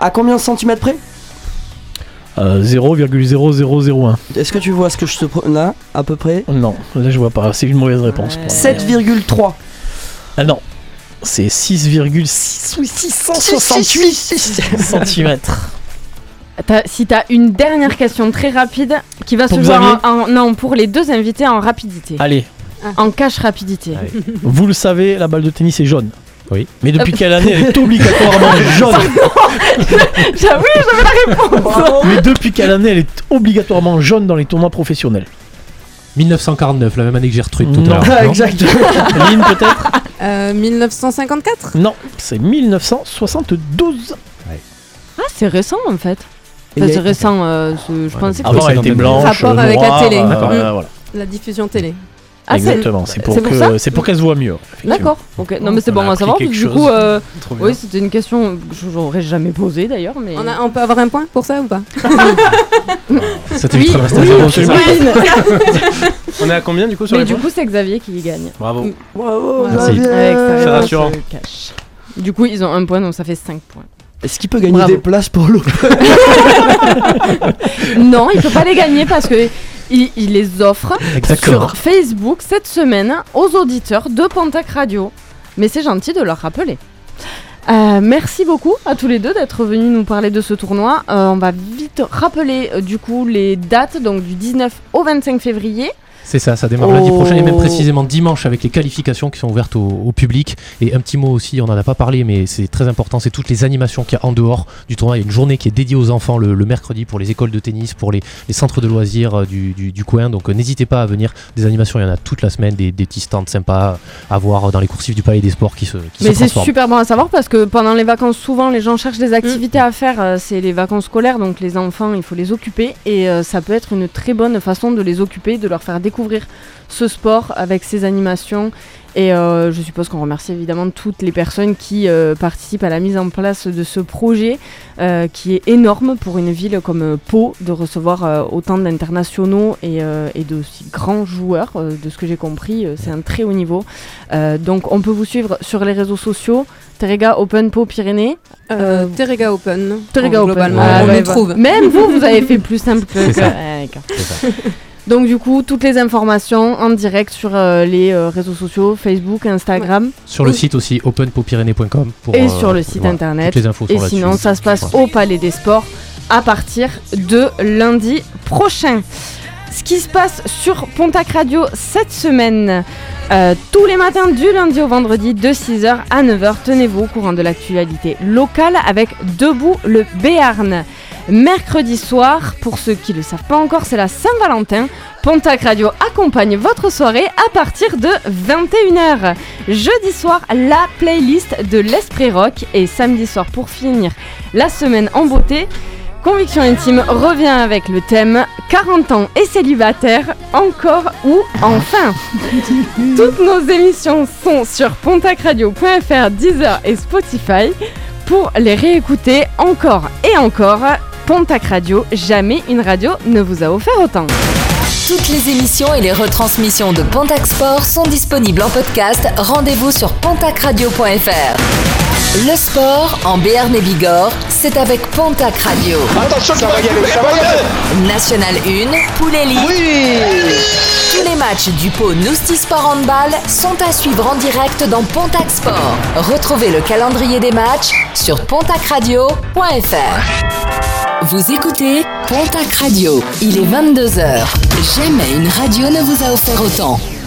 À combien de centimètres près? Euh, 0,0001. Est-ce que tu vois ce que je te prends là, à peu près Non, là je vois pas, c'est une mauvaise réponse. Ouais. 7,3. Ah non, c'est 6,6 ou 668 cm. T'as- si t'as une dernière question très rapide qui va Pour se jouer en, en- non pour les deux invités en rapidité, Allez, en cash rapidité. Vous le savez, la balle de tennis est jaune. Oui. Mais depuis Euh, quelle année elle est obligatoirement jaune J'avoue, j'avais la réponse. Mais depuis quelle année elle est obligatoirement jaune dans les tournois professionnels? 1949, la même année que Gertrude tout Non. à l'heure. non Exactement. Lynn peut-être? Euh, 1954 Non, c'est 1972. Ah, c'est récent en fait. Enfin, c'est récent. euh, je Ouais, pensais que Avant elle était le blanche. Rapport avec la télé. euh, euh, voilà. La diffusion télé. Ah, Exactement, c'est pour que pour qu'elle se voit mieux. D'accord. Ok. Non mais c'est On bon a à savoir. Du chose. coup, euh, oui, c'était une question que j'aurais jamais posée d'ailleurs, mais. On, a- on peut avoir un point pour ça ou pas? Ça Oui, oui. On est à combien du coup sur Mais les du coup, c'est Xavier qui gagne. Bravo. Bravo, Merci. C'est rassurant. Du coup, ils ont un point, donc ça fait 5 points. Est-ce qu'il peut gagner Bravo. des places pour l'eau non, il peut pas les gagner parce que il, il les offre Exactement. sur Facebook cette semaine aux auditeurs de Pontac Radio. Mais c'est gentil de leur rappeler. Euh, merci beaucoup à tous les deux d'être venus nous parler de ce tournoi. Euh, on va vite rappeler euh, du coup les dates, donc du 19 au 25 février. C'est ça, ça démarre lundi Oh. prochain et même précisément dimanche avec les qualifications qui sont ouvertes au, au public. Et un petit mot aussi, on n'en a pas parlé, mais c'est très important, c'est toutes les animations qu'il y a en dehors du tournoi. Il y a une journée qui est dédiée aux enfants le, le mercredi pour les écoles de tennis, pour les, les centres de loisirs euh, du, du- du coin. Donc euh, n'hésitez pas à venir. Des animations, il y en a toute la semaine, des, des petits stands sympas à voir dans les coursives du Palais des Sports qui se, qui Mais c'est super bon à savoir parce que pendant les vacances, souvent les gens cherchent des activités à faire. euh, C'est les vacances scolaires, donc les enfants, il faut les occuper. Et ça peut être une très bonne façon de les occuper, de leur faire découvrir ce sport avec ses animations. Et euh, je suppose qu'on remercie évidemment toutes les personnes qui euh, participent à la mise en place de ce projet euh, qui est énorme pour une ville comme Pau de recevoir euh, autant d'internationaux et, euh, et de si grands joueurs. euh, de ce que j'ai compris, euh, c'est un très haut niveau. Euh, donc on peut vous suivre sur les réseaux sociaux. Terrega Open Pau Pyrénées. Euh, Terrega Open. Terrega en- Open. Globalement, Ah, on ouais, trouve. Même vous, vous avez fait plus simple que. C'est que- ça. Donc du coup, toutes les informations en direct sur euh, les euh, réseaux sociaux, Facebook, Instagram. Sur le site aussi openpopyrénées.com pour, et euh, sur le site voilà, internet. Toutes les infos et sont sinon, ça se passe au Palais des Sports à partir de lundi prochain. Ce qui se passe sur Pontac Radio cette semaine, euh, tous les matins du lundi au vendredi de 6h à 9h, tenez-vous au courant de l'actualité locale avec Debout le Béarn. Mercredi soir, pour ceux qui ne le savent pas encore, c'est la Saint-Valentin. Pontac Radio accompagne votre soirée à partir de 21h. Jeudi soir, la playlist de l'Esprit Rock. Et samedi soir, pour finir la semaine en beauté, Conviction Intime revient avec le thème 40 ans et célibataire, encore ou enfin? Toutes nos émissions sont sur pontacradio.fr, Deezer et Spotify. Pour les réécouter encore et encore, Pontac Radio, jamais une radio ne vous a offert autant. Toutes les émissions et les retransmissions de Pontac Sport sont disponibles en podcast. Rendez-vous sur pontacradio.fr. Le sport en Béarn et Bigorre, c'est avec Pontac Radio. Attention, ça va y aller, ça va y aller. National 1, Poulélie. Tous les matchs du pot Nousti Sport Handball sont à suivre en direct dans Pontac Sport. Retrouvez le calendrier des matchs sur pontacradio.fr. Vous écoutez Pontac Radio. Il est 22h. Jamais une radio ne vous a offert autant.